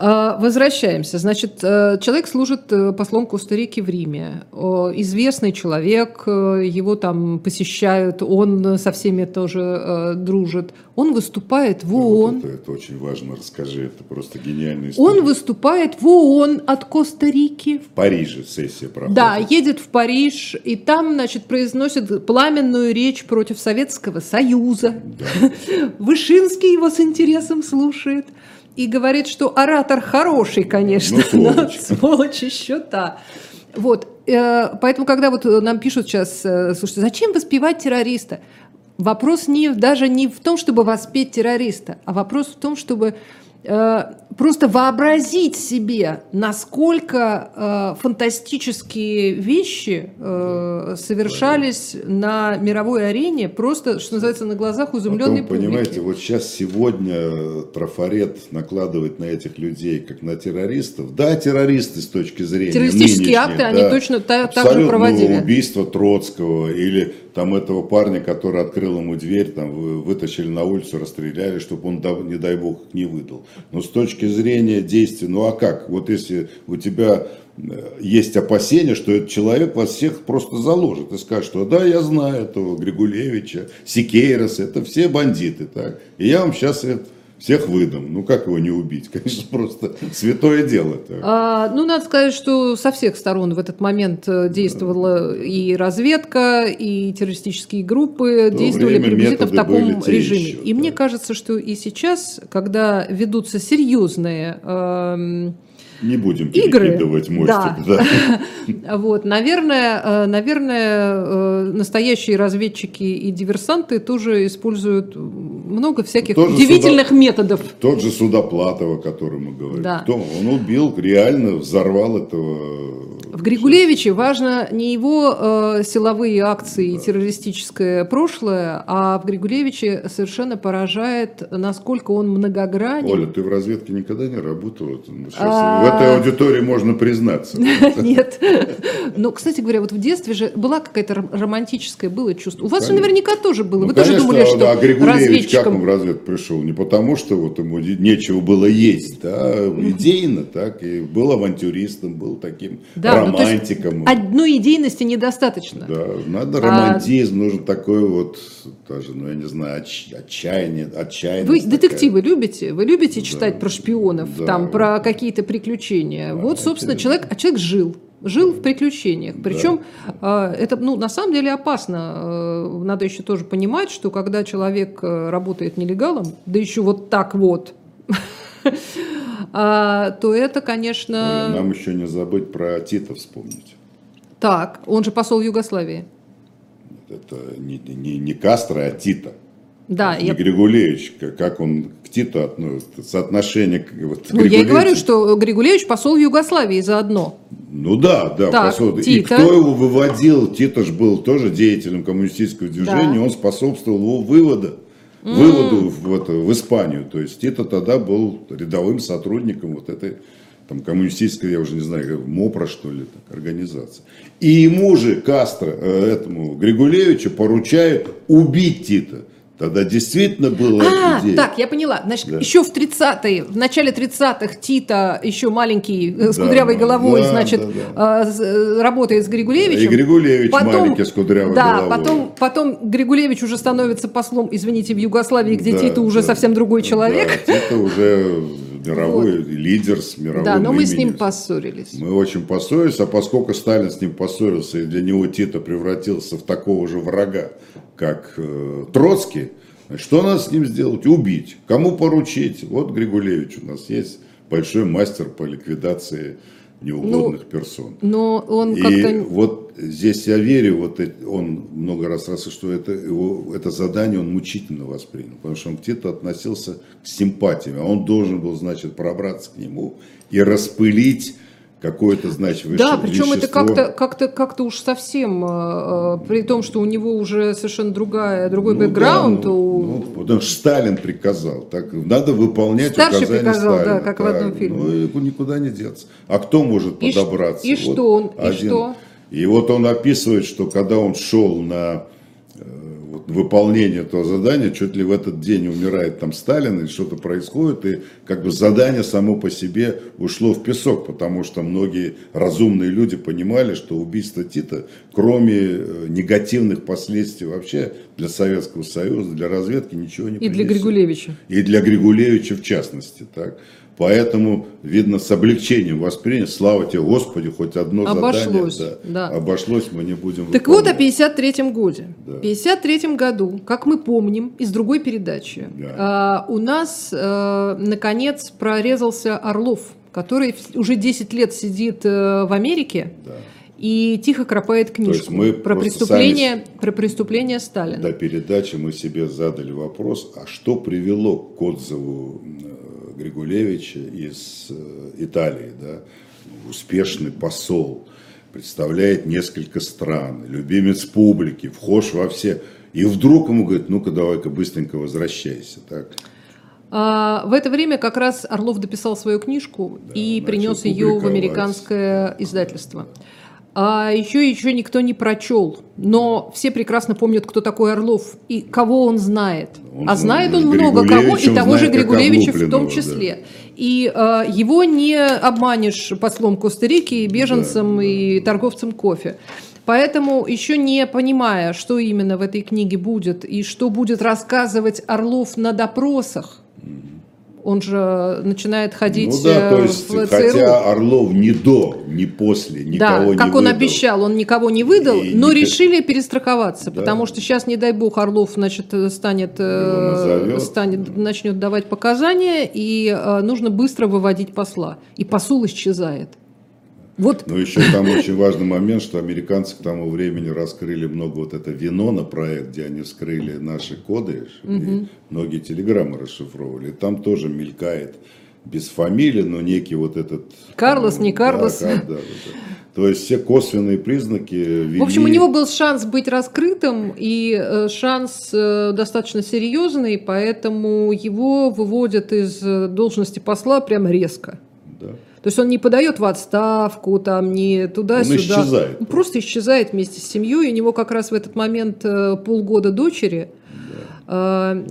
А, возвращаемся. Значит, э, человек служит э, послом Коста-Рики в Риме. Известный человек, э, его там посещают, он со всеми тоже дружит. Он выступает в ООН. Вот это, это очень важно, расскажи, это просто гениальная история. Он выступает в ООН от Коста-Рики. В Париже сессия проходит. Да, едет в Париж, и там, значит, произносит пламенную речь против Советского Союза. Да. Вышинский его с интересом слушает и говорит, что оратор хороший, конечно, ну, сволочь. но сволочь еще та. Вот, э, поэтому, когда вот нам пишут сейчас, э, слушайте, зачем воспевать террориста? Вопрос не, даже не в том, чтобы воспеть террориста, а вопрос в том, чтобы э, просто вообразить себе, насколько э, фантастические вещи э, совершались на мировой арене, просто, что называется, на глазах изумленной Потом, публики. Понимаете, вот сейчас сегодня трафарет накладывает на этих людей, как на террористов. Да, террористы с точки зрения Террористические акты, да, они точно та, так же проводили. Убийство Троцкого или там этого парня, который открыл ему дверь, там вы- вытащили на улицу, расстреляли, чтобы он, не дай бог, не выдал. Но с точки зрения действий, ну а как? Вот если у тебя э, есть опасения, что этот человек вас всех просто заложит и скажет, что да, я знаю этого Григулевича, Сикейроса, это все бандиты, так, и я вам сейчас всех выдам. Ну как его не убить? Конечно, просто святое дело. так. А, ну, надо сказать, что со всех сторон в этот момент э, действовала и разведка, и террористические группы В то действовали время приблизительно в таком режиме. еще, и мне да. кажется, что и сейчас, когда ведутся серьезные эм, Не будем игры, перекидывать мостик. да. да. Вот, наверное, э, наверное, э, настоящие разведчики и диверсанты тоже используют много всяких Тоже удивительных сюда- методов. Тот же Судоплатов, о котором мы говорим. Да. Кто? Он убил, реально взорвал этого... В Григулевиче важно не его э, силовые акции и террористическое прошлое, а в Григулевиче совершенно поражает, насколько он многогранен. Оля, ты в разведке никогда не работала? Ну, Сейчас А. В этой аудитории можно признаться. Нет. Но, кстати говоря, вот в детстве же была какая-то ром- романтическое было чувство. У вас наверняка тоже было. Ну, Вы тоже думали, что да, Григулевич как он разведчиком... в разведку пришел? Не потому, что вот ему нечего было есть, да, идейно, так, и был авантюристом, был таким Да, ну, романтиком. Одной идейности недостаточно. Да, надо А- романтизм, нужен такой вот, даже, ну, я не знаю, отч- отчаяние, отчаяние. Вы детективы любите? Вы любите читать Да. про шпионов, Да. там, про какие-то приключения? вот, собственно, человек, а человек жил. Жил в приключениях. Причем э, это, ну, на самом деле опасно. Э, Надо еще тоже понимать, что когда человек э, работает нелегалом, да еще вот так вот, а, то это, конечно, Нам еще не забыть про Тита вспомнить. так. Он же посол Югославии. Это не, не, не Кастро, а Тита. Да, я, Григулевич, как- он к Титу относится, соотношение вот, ну, я и говорю, что Григулевич посол Югославии заодно. Ну да, да. Так, посол- И Тита. кто его выводил? Тита ж был тоже деятелем коммунистического движения, Да. он способствовал его выводу, выводу в, это, в Испанию. То есть Тита тогда был рядовым сотрудником вот этой там, коммунистической, я уже не знаю, МОПРа, что ли, так, организации. И ему же, Кастро, э, этому Григулевичу поручают убить Тита. Тогда действительно была А, идея. так, я поняла. Значит, Да. еще в 30-е, в начале 30-х Тита, еще маленький, э, с Да, кудрявой да, головой, да, значит, да, э, с- э, работает с Григулевичем. И Григулевич маленький с кудрявой да, головой. Потом, потом Григулевич уже становится послом, извините, в Югославии, где Да, Тита уже да, совсем другой да, человек. Тита уже мировой лидер с мировым Да, но мы с ним поссорились. Мы очень поссорились, а поскольку Сталин с ним поссорился, и для него Тита превратился в такого же врага, как э, Троцкий, что надо с ним сделать? Убить. Кому поручить? Вот Григулевич у нас есть большой мастер по ликвидации неугодных персон. Но он И как-то... вот здесь я верю, вот он много раз раз, что это, его, это задание он мучительно воспринял, потому что он к Титу относился с симпатиями, а он должен был, значит, пробраться к нему и распылить какое-то, значит, веще- Да, причем это вещество. как-то как-то как-то уж совсем, э, э, при том, что у него уже совершенно другая, другой Ну да, бэкграунд. ну, у- ну, потому что Сталин приказал, так надо выполнять Старший указания приказал, да, Сталина. как в одном фильме. Ну никуда не деться. А кто может И подобраться? и что он- и что? И вот он описывает, что когда он шел на вот, выполнение этого задания, чуть ли в этот день умирает там Сталин или что-то происходит, и как бы задание само по себе ушло в песок, потому что многие разумные люди понимали, что убийство Тита, кроме э, негативных последствий вообще для Советского Союза, для разведки ничего не И для принесет. Григулевича. И для Григулевича в частности. Так? Поэтому, видно, с облегчением воспринят. Слава тебе, Господи, хоть одно Обошлось, задание. да. Обошлось, мы не будем Так вот о выполнять. 53 годе. Да. В 53 году, как мы помним из другой передачи, Да. а, у нас, э, наконец, прорезался Орлов, который уже 10 лет сидит э, в Америке Да. и тихо кропает книжку мы про, преступление, про преступление Сталина. До передачи мы себе задали вопрос, а что привело к отзыву Григулевича из э, Италии, да, успешный посол, представляет несколько стран, любимец публики, вхож во все. И вдруг ему говорит, ну-ка давай-ка быстренько возвращайся. Так. А, в это время как раз Орлов дописал свою книжку да, и принес ее в американское издательство. А еще еще никто не прочел, но все прекрасно помнят, кто такой Орлов и кого он знает. Он, а знает он много кого, и того же Григулевича в том числе. Да. И э, его не обманешь послом Коста-Рики, беженцем да, и торговцем кофе. Поэтому, еще не понимая, что именно в этой книге будет и что будет рассказывать Орлов на допросах, он же начинает ходить ну, да, то э, есть, в ЦРУ. Хотя Орлов ни до, ни после никого да, как он обещал, он никого не выдал, и но не... решили перестраховаться, да. потому что сейчас, не дай бог, Орлов значит, станет, э, станет, начнет давать показания, и э, нужно быстро выводить посла. И посол исчезает. Вот. Но еще там очень важный момент, что американцы к тому времени раскрыли много вот это вино на проект, где они вскрыли наши коды, угу. и многие телеграммы расшифровывали. Там тоже мелькает без фамилии, но некий вот этот... Карлос, ну, не Карлос. Да, да, да, да. То есть все косвенные признаки вели... В общем, у него был шанс быть раскрытым и э, шанс э, достаточно серьезный, поэтому его выводят из э, должности посла прямо резко. Да. То есть он не подает в отставку, там, не туда-сюда. Он исчезает. Он просто исчезает вместе с семьей. У него как раз в этот момент э, полгода дочери. Да. А,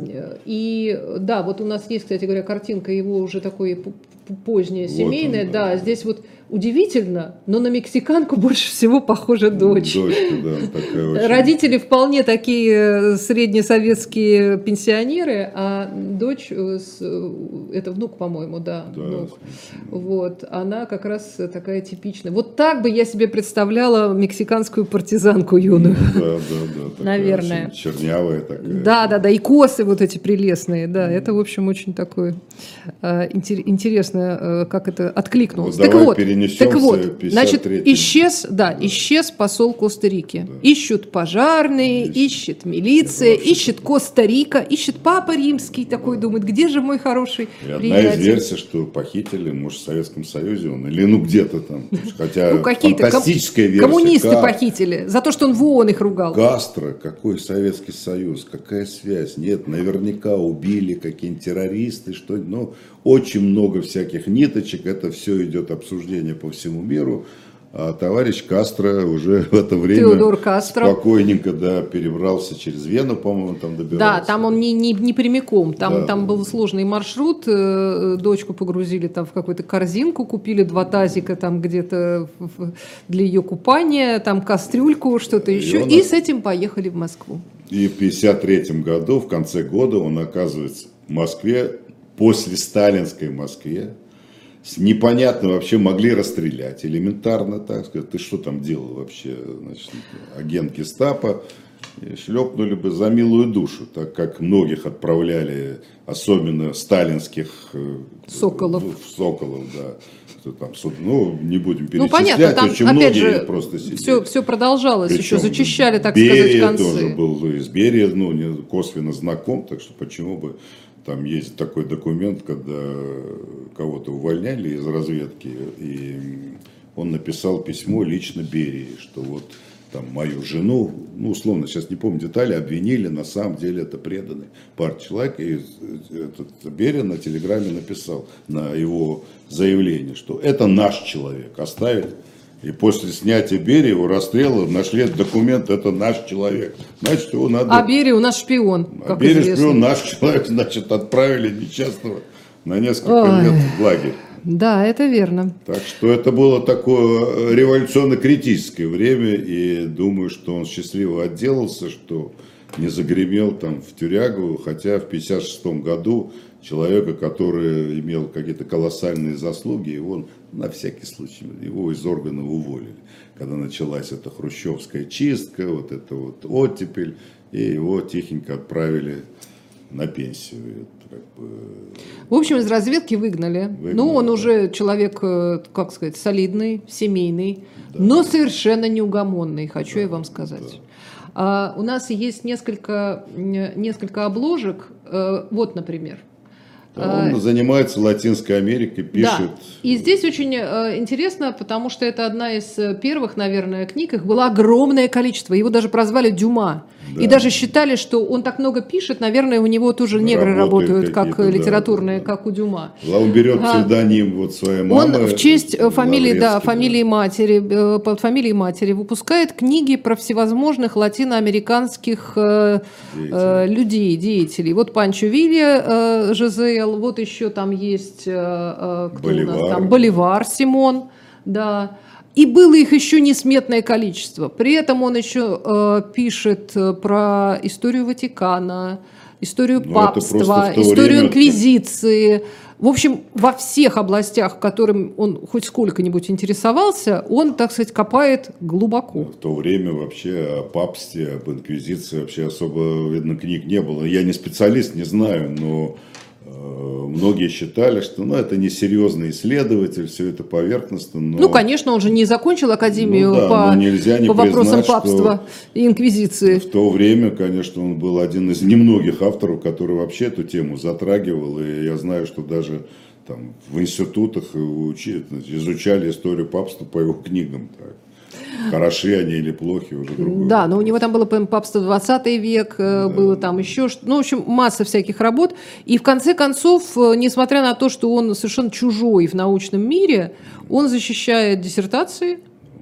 и да, вот у нас есть, кстати говоря, картинка его уже такой поздняя, семейная. Вот он, да. да, здесь вот удивительно, но на мексиканку больше всего похожа дочь. Дочка, да, такая очень... Родители вполне такие э, среднесоветские пенсионеры, а дочь, э, э, это внук, по-моему, да, да внук. Вот, она как раз такая типичная. Вот так бы я себе представляла мексиканскую партизанку юную. Да, да, да. Наверное. Чернявая такая. Да, да, да, и косы вот эти прелестные, да, это, в общем, очень такое интересно, как это откликнулось. так вот, так вот, значит, исчез, да, да, исчез посол Коста-Рики. Да. Ищут пожарные, ищет, ищет милиция, ищет Коста-Рика, ищет Папа Римский такой, да. думает, где же мой хороший и приятель. Одна из версий, что похитили, может, в Советском Союзе он, или ну где-то там. Хотя ну, фантастическая версия. Коммунисты как... похитили, за то, что он в ООН их ругал. Кастро, какой Советский Союз, какая связь? Нет, наверняка убили какие-нибудь террористы, что ну, очень много всяких ниточек, это все идет обсуждение по всему миру. А товарищ Кастро уже в это время Теодор Кастро. спокойненько да, перебрался через Вену, по-моему, там добирался. Да, там он не, не, не прямиком, там, да, там был сложный маршрут, э, дочку погрузили там в какую-то корзинку, купили два тазика там где-то для ее купания, там кастрюльку, что-то еще, и, он... и с этим поехали в Москву. И в 1953 году, в конце года, он оказывается в Москве, после сталинской Москве, непонятно вообще могли расстрелять, элементарно, так сказать, ты что там делал вообще, значит, агент гестапо, шлепнули бы за милую душу, так как многих отправляли, особенно сталинских э, Соколов, Соколов да, там, ну, не будем перечислять, ну, понятно, там, очень опять же, просто сидели. Все, все продолжалось, Причем еще зачищали, так Берия сказать, концы. тоже был из Берия, ну, косвенно знаком, так что почему бы там есть такой документ, когда кого-то увольняли из разведки, и он написал письмо лично Берии, что вот там мою жену, ну, условно, сейчас не помню детали, обвинили, на самом деле это преданный партии человек, и этот Берия на телеграме написал на его заявление, что это наш человек, оставить и после снятия Берии, расстрела, нашли документ, это наш человек. Значит, его надо... А Берия у нас шпион, а Берия известно. шпион, наш человек, значит, отправили несчастного на несколько Ой. лет в лагерь. Да, это верно. Так что это было такое революционно-критическое время, и думаю, что он счастливо отделался, что не загремел там в тюрягу, хотя в 1956 году человека, который имел какие-то колоссальные заслуги, он на всякий случай его из органов уволили. Когда началась эта хрущевская чистка, вот это вот оттепель, и его тихенько отправили на пенсию. Как бы... В общем, из разведки выгнали. выгнали ну, он да. уже человек, э, как сказать, солидный, семейный, да. но совершенно неугомонный, хочу да, я вам сказать. Да. А, у нас есть несколько, несколько обложек. Э, вот, например, Он а, занимается Латинской Америкой, пишет. Да. И здесь очень э, интересно, потому что это одна из первых, наверное, книг. Их было огромное количество. Его даже прозвали Дюма. Да. И даже считали, что он так много пишет, наверное, у него тоже негры работают, как литературные, да, как у Дюма. Он берет псевдоним вот своей мамы. Он в честь фамилии, да, фамилии матери, э, под фамилией матери выпускает книги про всевозможных латиноамериканских э, э, людей, деятелей. Вот Панчо Вилья, э, Жизел, вот еще там есть э, э, кто Боливар. у нас там, Боливар Симон, да. И было их еще несметное количество. При этом он еще э, пишет э, про историю Ватикана, историю ну, папства, историю инквизиции. В общем, во всех областях, которым он хоть сколько-нибудь интересовался, он, так сказать, копает глубоко. В то время вообще о папстве, об инквизиции вообще особо, видно, книг не было. Я не специалист, не знаю, но многие считали, что ну, это не серьезный исследователь, все это поверхностно. Но... Ну, конечно, он же не закончил академию ну, да, по, нельзя не по вопросам папства и инквизиции. В то время, конечно, он был один из немногих авторов, который вообще эту тему затрагивал. И я знаю, что даже там, в институтах изучали историю папства по его книгам. Так. Хороши они или плохи, уже другое. Да, но у него там было папство 20 век, э, да. было там еще, ну, в общем, масса всяких работ. И в конце концов, э, несмотря на то, что он совершенно чужой в научном мире, он защищает диссертации,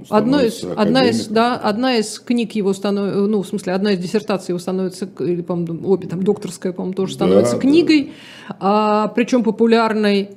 Одно из, одна, из, да, одна из книг его становится, ну, в смысле, одна из диссертаций его становится, или, по-моему, обе, там, докторская, по-моему, тоже становится да, книгой, да. а, причем популярной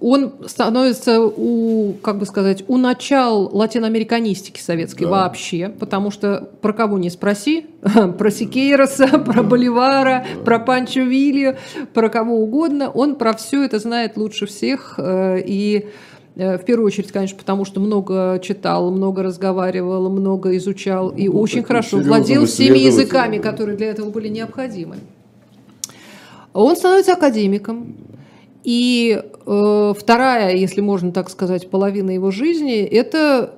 он становится у, как бы сказать, у начал латиноамериканистики советской да. вообще, потому что про кого не спроси, про Сикейроса, про Боливара, да. про Панчо Вилью, про кого угодно, он про все это знает лучше всех э, и э, в первую очередь, конечно, потому что много читал, много разговаривал, много изучал и ну, очень хорошо владел всеми языками, которые для этого были необходимы. Он становится академиком, и э, вторая, если можно так сказать, половина его жизни – это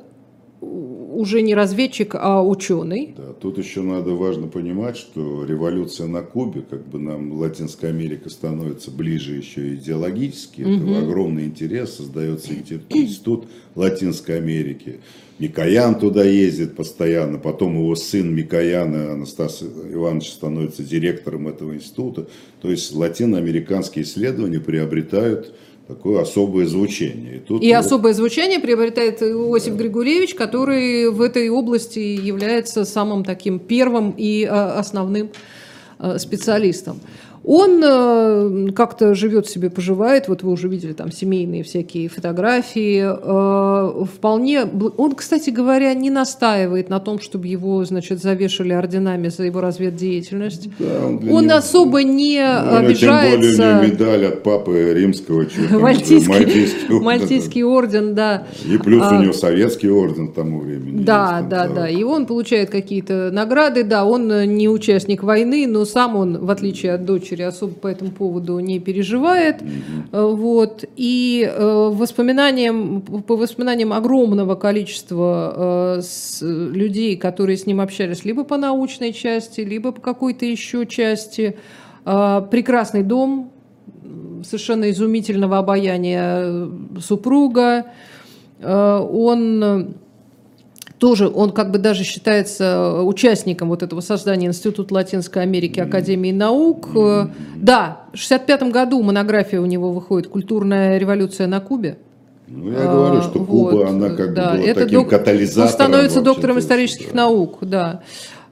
уже не разведчик, а ученый. Да, тут еще надо важно понимать, что революция на Кубе, как бы нам Латинская Америка становится ближе еще идеологически, угу. это огромный интерес, создается институт Латинской Америки. Микоян туда ездит постоянно, потом его сын Микояна, Анастас Иванович, становится директором этого института. То есть латиноамериканские исследования приобретают такое особое звучание. И, тут и особое звучание приобретает Иосиф да. Григорьевич, который в этой области является самым таким первым и а, основным а, специалистом. Он э, как-то живет себе, поживает. Вот вы уже видели там семейные всякие фотографии. Э, вполне. Он, кстати говоря, не настаивает на том, чтобы его, значит, завешали орденами за его разведдеятельность. Да, он он него... особо не ну, обижается. Тем более у него медаль от папы римского. Мальтийский, мальтийский, орден. мальтийский орден, да. И плюс а, у него советский орден к тому времени. Да, есть, да, да. И он получает какие-то награды. Да, он не участник войны, но сам он, в отличие от дочери дочери особо по этому поводу не переживает. Mm-hmm. Вот. И э, воспоминаниям, по воспоминаниям огромного количества э, людей, которые с ним общались либо по научной части, либо по какой-то еще части, э, прекрасный дом, совершенно изумительного обаяния супруга. Он тоже он как бы даже считается э, участником вот этого создания Института Латинской Америки Академии наук. Mm-hmm. Да, в 65 году монография у него выходит «Культурная революция на Кубе». Ну, я говорю, что Куба, вот, она как да, бы была это таким док... катализатором. Он становится доктором исторических да. наук, да.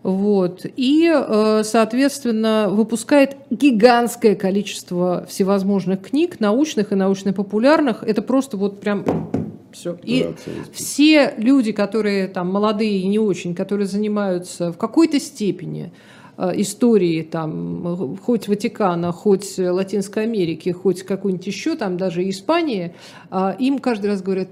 Вот. И, э, соответственно, выпускает гигантское количество всевозможных книг, научных и научно-популярных. Это просто вот прям все. И все люди, которые там молодые и не очень, которые занимаются в какой-то степени э, истории там хоть Ватикана, хоть Латинской Америки, хоть какой-нибудь еще там даже Испании, э, им каждый раз говорят,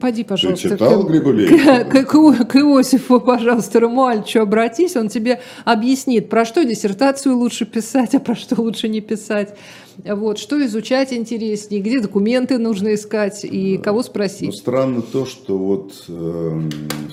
Поди, пожалуйста, Ты читал к, к, к, к Иосифу, пожалуйста, Рамуальчу обратись, он тебе объяснит, про что диссертацию лучше писать, а про что лучше не писать. Вот, что изучать интереснее, где документы нужно искать и кого спросить. Ну, странно то, что вот э,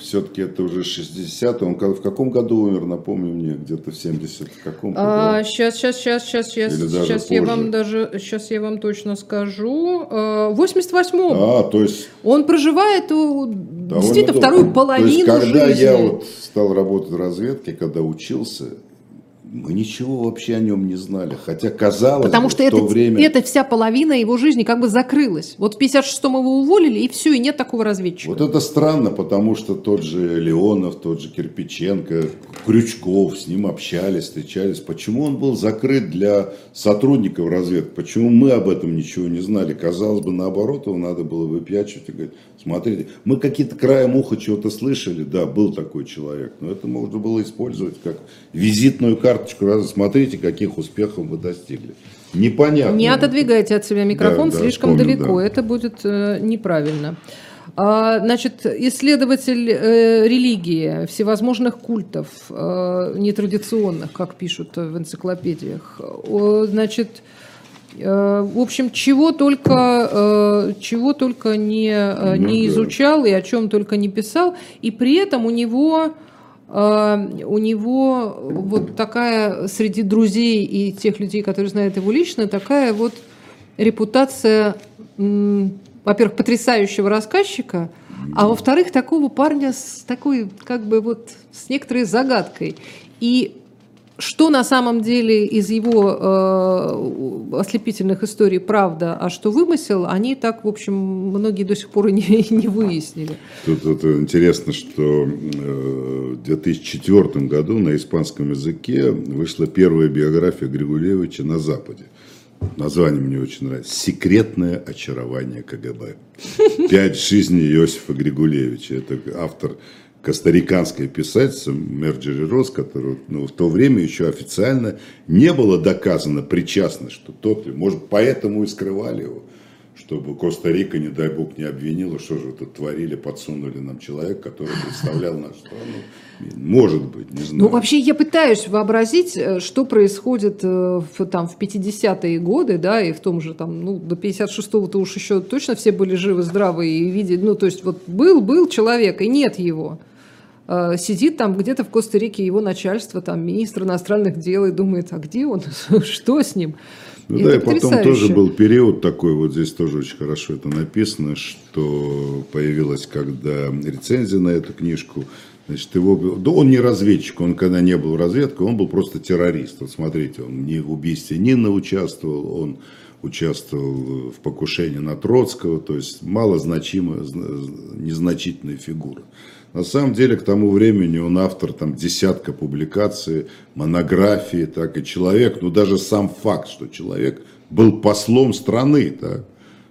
все-таки это уже 60 Он в каком году умер, напомни мне, где-то в 70 каком а, Сейчас, сейчас, сейчас, сейчас, сейчас, сейчас я вам даже, сейчас я вам точно скажу. Э, в 88-м. А, то есть... Он проживает у, действительно вторую половину то есть, когда жизни. я вот стал работать в разведке, когда учился, мы ничего вообще о нем не знали, хотя казалось Потому бы, что в это, то время... это вся половина его жизни как бы закрылась. Вот в 56-м его уволили, и все, и нет такого разведчика. Вот это странно, потому что тот же Леонов, тот же Кирпиченко, Крючков, с ним общались, встречались. Почему он был закрыт для сотрудников разведки? Почему мы об этом ничего не знали? Казалось бы, наоборот, его надо было выпячивать и говорить, смотрите, мы какие-то краем уха чего-то слышали, да, был такой человек, но это можно было использовать как визитную карточку, смотрите, каких успехов вы достигли. Непонятно. Не отодвигайте от себя микрофон да, слишком да, далеко, да. это будет э, неправильно. А, значит, исследователь э, религии, всевозможных культов, э, нетрадиционных, как пишут в энциклопедиях. О, значит, э, в общем, чего только, э, чего только не, э, ну, не изучал и о чем только не писал, и при этом у него у него вот такая среди друзей и тех людей, которые знают его лично, такая вот репутация, во-первых, потрясающего рассказчика, а во-вторых, такого парня с такой, как бы вот, с некоторой загадкой. И что на самом деле из его э, ослепительных историй правда, а что вымысел, они так, в общем, многие до сих пор и не, не выяснили. Тут это интересно, что э, в 2004 году на испанском языке вышла первая биография Григулевича на Западе. Название мне очень нравится. «Секретное очарование КГБ». «Пять жизней Иосифа Григулевича». Это автор костариканская писательница Мерджери Рос, которая ну, в то время еще официально не было доказано причастность, что тот, может, поэтому и скрывали его, чтобы Коста-Рика, не дай бог, не обвинила, что же вы тут творили, подсунули нам человека, который представлял нашу страну. Может быть, не знаю. Ну, вообще, я пытаюсь вообразить, э, что происходит э, в, там, в 50-е годы, да, и в том же, там, ну, до 56-го-то уж еще точно все были живы, здравы и видели, ну, то есть, вот был, был человек, и нет его. Э, сидит там где-то в Коста-Рике его начальство, там министр иностранных дел и думает, а где он, что с ним? Ну и да, и потом тоже был период такой, вот здесь тоже очень хорошо это написано, что появилась когда рецензия на эту книжку, Значит, его, да он не разведчик, он когда не был в разведке, он был просто террорист. Вот смотрите, он не в убийстве Нина участвовал, он участвовал в покушении на Троцкого, то есть малозначимая, незначительная фигура. На самом деле, к тому времени он автор там десятка публикаций, монографии, так и человек, ну даже сам факт, что человек был послом страны, так,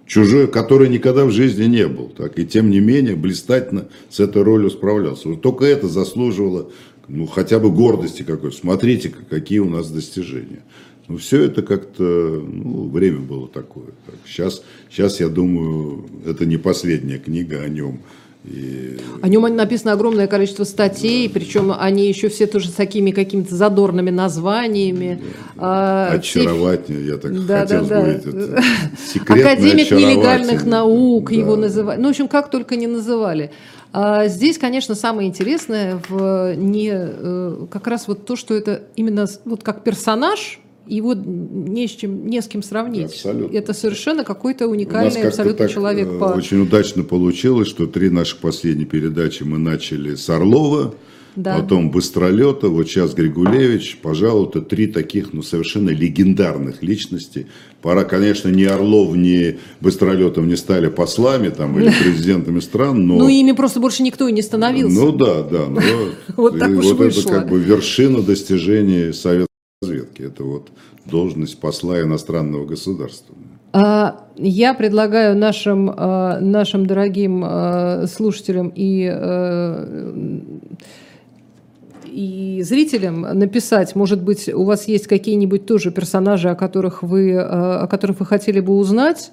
чужой, который никогда в жизни не был, так, и тем не менее блистательно с этой ролью справлялся. Вот только это заслуживало ну, хотя бы гордости какой-то. Смотрите, какие у нас достижения. Ну, все это как-то, ну, время было такое. Так. Сейчас, сейчас, я думаю, это не последняя книга о нем. И... О нем написано огромное количество статей, да. причем они еще все тоже с такими какими-то задорными названиями. Да. А, Очаровательно, я так да, хотел да, говорить. Да. Академик нелегальных наук да. его называли. Ну, в общем, как только не называли. А здесь, конечно, самое интересное в не э, как раз вот то, что это именно вот как персонаж его не с, чем, не с кем сравнить. Абсолютно. Это совершенно какой-то уникальный абсолютно человек. Э, по... Очень удачно получилось, что три наших последние передачи мы начали с Орлова, да. потом Быстролета, вот сейчас Григулевич. Пожалуй, это три таких ну, совершенно легендарных личности. Пора, конечно, ни Орлов, ни Быстролетов не стали послами там, или президентами стран, но... Ну, ими просто больше никто и не становился. Ну да, да. Вот так уж вышло. это как бы вершина достижений Совета разведки. Это вот должность посла иностранного государства. А, я предлагаю нашим, а, нашим дорогим а, слушателям и, и зрителям написать, может быть, у вас есть какие-нибудь тоже персонажи, о которых вы, о которых вы хотели бы узнать.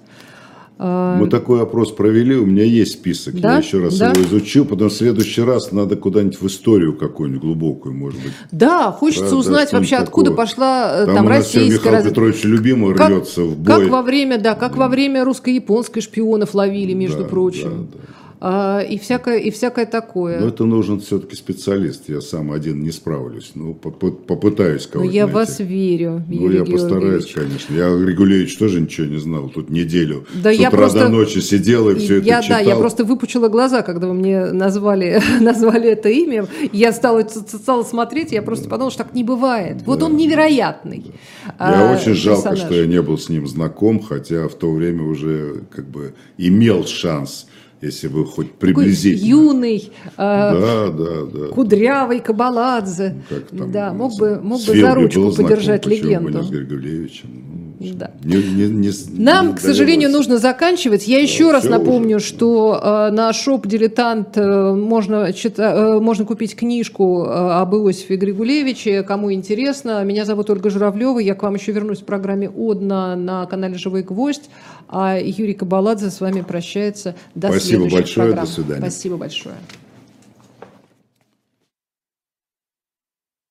А, Мы такой опрос провели, у меня есть список, Да? я еще раз Да? его изучу, потом в следующий раз надо куда-нибудь в историю какую-нибудь глубокую, может быть. Да, хочется Да, да, узнать что-нибудь вообще, откуда такого. пошла э, Там, там российская... Михаил раз- Петрович любимый Как- рвется в бой. Как во время, да, как во время русско-японской шпионов ловили, между Да, прочим. да, да. А, и всякое, и всякое такое. Но это нужен все-таки специалист, я сам один не справлюсь. Ну, попы- попытаюсь Но кого-то я найти. вас верю, Ну, Юрий я постараюсь, Георгиевич. конечно. Я, Регулевич, тоже ничего не знал. Тут неделю Да с я утра просто- до ночи сидел и все это я, читал. да, я просто выпучила глаза, когда вы мне назвали, назвали это имя. Я стала, стала смотреть, я просто подумала, что так не бывает. Вот он невероятный. Я а, очень жалко, персонаж. что я не был с ним знаком, хотя в то время уже как бы имел шанс, если бы хоть приблизительно. юный, а, Да, да, да. кудрявый Кабаладзе. Как там, да, мог бы, мог бы за ручку подержать легенду. с Григулевичем. Ну, Да. не- не- не- Нам, не к сожалению, нужно заканчивать. Я еще раз всё напомню, уже. что э, на шоп «Дилетант» э, можно, чита- э, можно купить книжку э, об Иосифе Григулевиче. Кому интересно, меня зовут Ольга Журавлева. Я к вам еще вернусь в программе «Одна» на канале «Живой гвоздь». А Юрий Кабаладзе с вами прощается. До Спасибо большое, до программ. свидания. Спасибо большое.